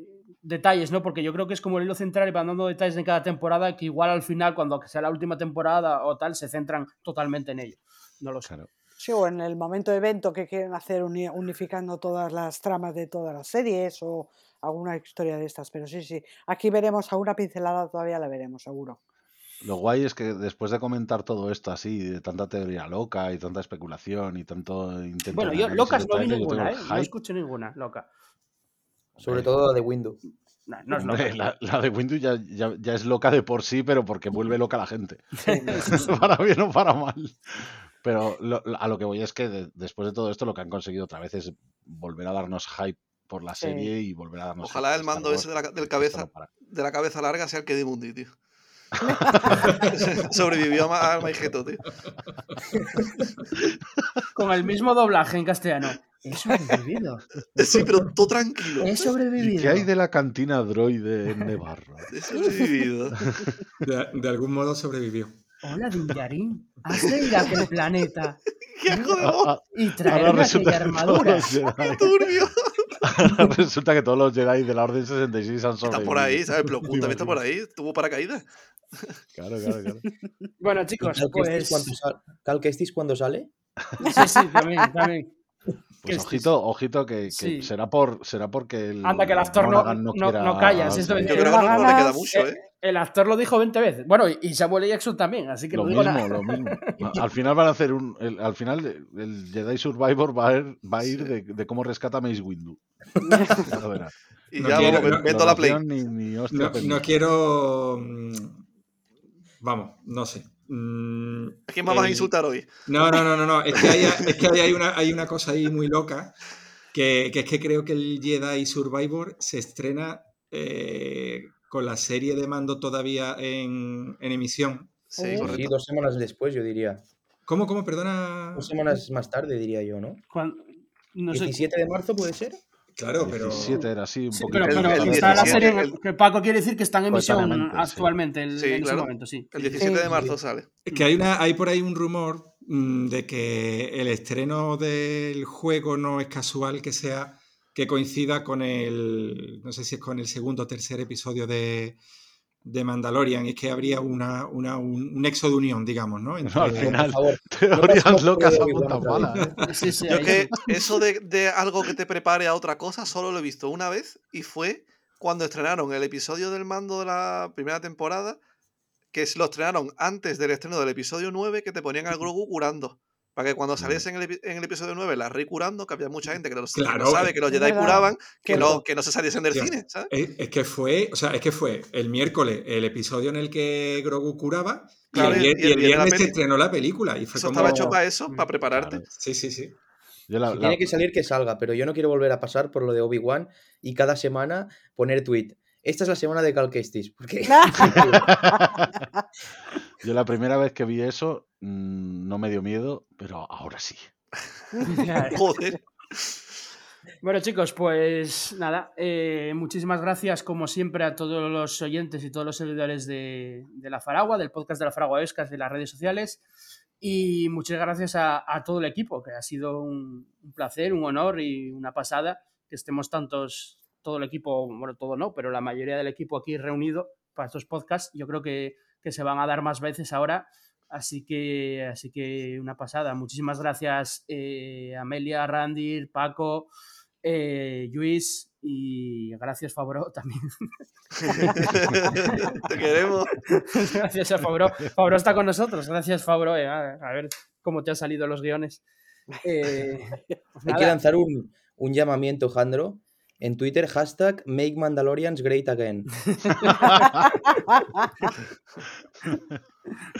detalles, ¿no? Porque yo creo que es como el hilo central y van dando detalles de cada temporada que igual al final, cuando sea la última temporada o tal, se centran totalmente en ello. No lo sé. Claro. Sí, o en el momento de evento que quieren hacer uni- unificando todas las tramas de todas las series o alguna historia de estas. Pero sí, sí. Aquí veremos alguna pincelada, todavía la veremos, seguro. Lo guay es que después de comentar todo esto así, de tanta teoría loca y tanta especulación y tanto intento Bueno, de yo locas de no vi ninguna, ¿eh? No hype. escuché ninguna, loca. Sobre todo la de Windows. No, no es loca. la, la de Windows ya, ya- ya es loca de por sí, pero porque vuelve loca a la gente. para bien o para mal. Pero lo- a lo que voy es que de- después de todo esto lo que han conseguido otra vez es volver a darnos hype por la Sí. serie y volver a darnos Ojalá el mando ese de la- del cabeza-. De la cabeza larga sea el que Mundi, tío. Sobrevivió a Maigeto, tío. Con el mismo doblaje en castellano. He sobrevivido. Sí, pero todo tranquilo. He ¿Y sobrevivido. qué hay de la cantina droide en Nevarro? He sobrevivido. De, de algún modo sobrevivió. Hola, Dinjarin. Has de ir a aquel planeta ¡Qué asco de voz! Ah, y Ahora traerme aquella armadura. ¡Qué turbio! resulta que todos los Jedi de la Orden 66 han sobrevivido. Está por ahí, ¿sabes? Plo Koon ¿Te también está por ahí. Tuvo paracaídas. Claro, claro, claro. Bueno, ¿Y chicos, Cal pues. Kestis cuándo sale? Sí, sí, también, también. Pues ojito, ojito que, que Sí. será por será porque el Anda, que el actor no- Monaghan no- quiera no calla, esto. Yo Eh, creo que no, le queda mucho, ¿eh? El actor lo dijo 20 veces. Bueno, y Samuel. Jackson también, así que Lo no digo mismo, nada. lo mismo. A- Al final van a hacer un. el- al final el- Jedi Survivor va a ir, va a ir de, de cómo rescata Mace Windu. Ya lo verás. Y No ya quiero- vamos, no- vendo la Play. Ni, ni hostia No, pendiente. no quiero. mm, Vamos, no sé. Mm, ¿A quién más vas a el- insultar hoy? No, no, no, no, no. Es que hay, es que hay, hay una, hay una cosa ahí muy loca. Que, que es que creo que el Jedi Survivor se estrena eh, con la serie de mando todavía en, en emisión. Sí, Oh. Sí, dos semanas después, yo diría. ¿Cómo, cómo? Perdona. Dos semanas más tarde, diría yo, ¿no? No sé. 17 de marzo puede ser. Claro, pero. 17 era así, un Sí, poquito. pero, El- pero el está la 17, serie el- que Paco quiere decir que está en emisión sí. actualmente el- Sí, en ese momento, sí. El 17 de marzo sale. Es que hay, una, hay por ahí un rumor mm, de que el estreno del juego no es casual que sea que coincida con el, no sé si es con el segundo o tercer episodio de, de Mandalorian, y es que habría una, una- un, un nexo de unión, digamos, ¿no? Entre- No, al final, favor. teorías locas. ¿eh? Sí, sí, Yo que eso de, de algo que te prepare a otra cosa solo lo he visto una vez y fue cuando estrenaron el episodio del mando de la primera temporada, que se lo estrenaron antes del estreno del episodio 9 que te ponían al Grogu curando. Para que cuando saliese en el, en el episodio 9 la Rey curando, que había mucha gente que, los- que Claro, no sabe que los Jedi curaban, que no, que no se saliesen del cine, ¿sabes? Es, es que fue, o sea, es que fue el miércoles el episodio en el que Grogu curaba y el, y- vier- y y el el viernes se estrenó la película y fue Eso como... estaba hecho para eso, para prepararte. Claro. Sí, sí, sí. Yo la- Si la- tiene que salir, que salga, pero yo no quiero volver a pasar por lo de Obi-Wan y cada semana poner tweet. Esta es la semana de Cal Kestis. Porque Yo la primera vez que vi eso mm, no me dio miedo, pero ahora sí. Joder. Bueno, chicos, pues nada, eh, muchísimas gracias como siempre a todos los oyentes y todos los seguidores de, de La Faragua, del podcast de La Faragua Escas, de las redes sociales. Y muchas gracias a, a todo el equipo, que ha sido un, un placer, un honor y una pasada que estemos tantos, todo el equipo, bueno, todo no, pero la mayoría del equipo aquí reunido para estos podcasts. Yo creo que, que se van a dar más veces ahora. Así que, así que una pasada. Muchísimas gracias eh, Amelia, Randir, Paco, eh, Luis y gracias Fabro también. Te queremos. gracias a Fabro. Fabro está con nosotros. Gracias Fabro. eh, a, ver cómo te han salido los guiones. Eh, hay nada. que lanzar un, un llamamiento, Jandro, en Twitter, hashtag Make Mandalorians Great Again.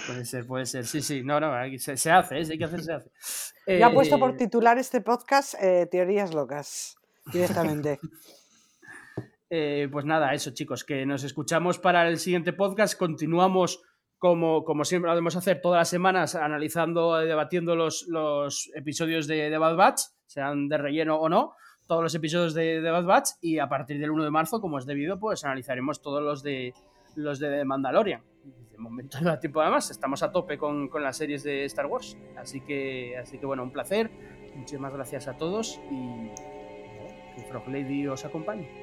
Puede ser, puede ser. Sí, sí. No, no, se, se hace, ¿eh? Si hay que hacer, se hace. Ya ha puesto por Eh, titular este podcast eh, Teorías Locas, directamente. Eh, pues nada, eso chicos, que nos escuchamos para el siguiente podcast. Continuamos como, como siempre lo debemos hacer todas las semanas, analizando, eh, debatiendo los, los episodios de, de Bad Batch, sean de relleno o no, todos los episodios de, de Bad Batch. Y a partir del 1 de marzo, como es debido, pues analizaremos todos los de los de Mandalorian. De momento no da tiempo además, estamos a tope con, con las series de Star Wars. Así que, así que bueno, un placer. Muchísimas gracias a todos y que Frog Lady os acompañe.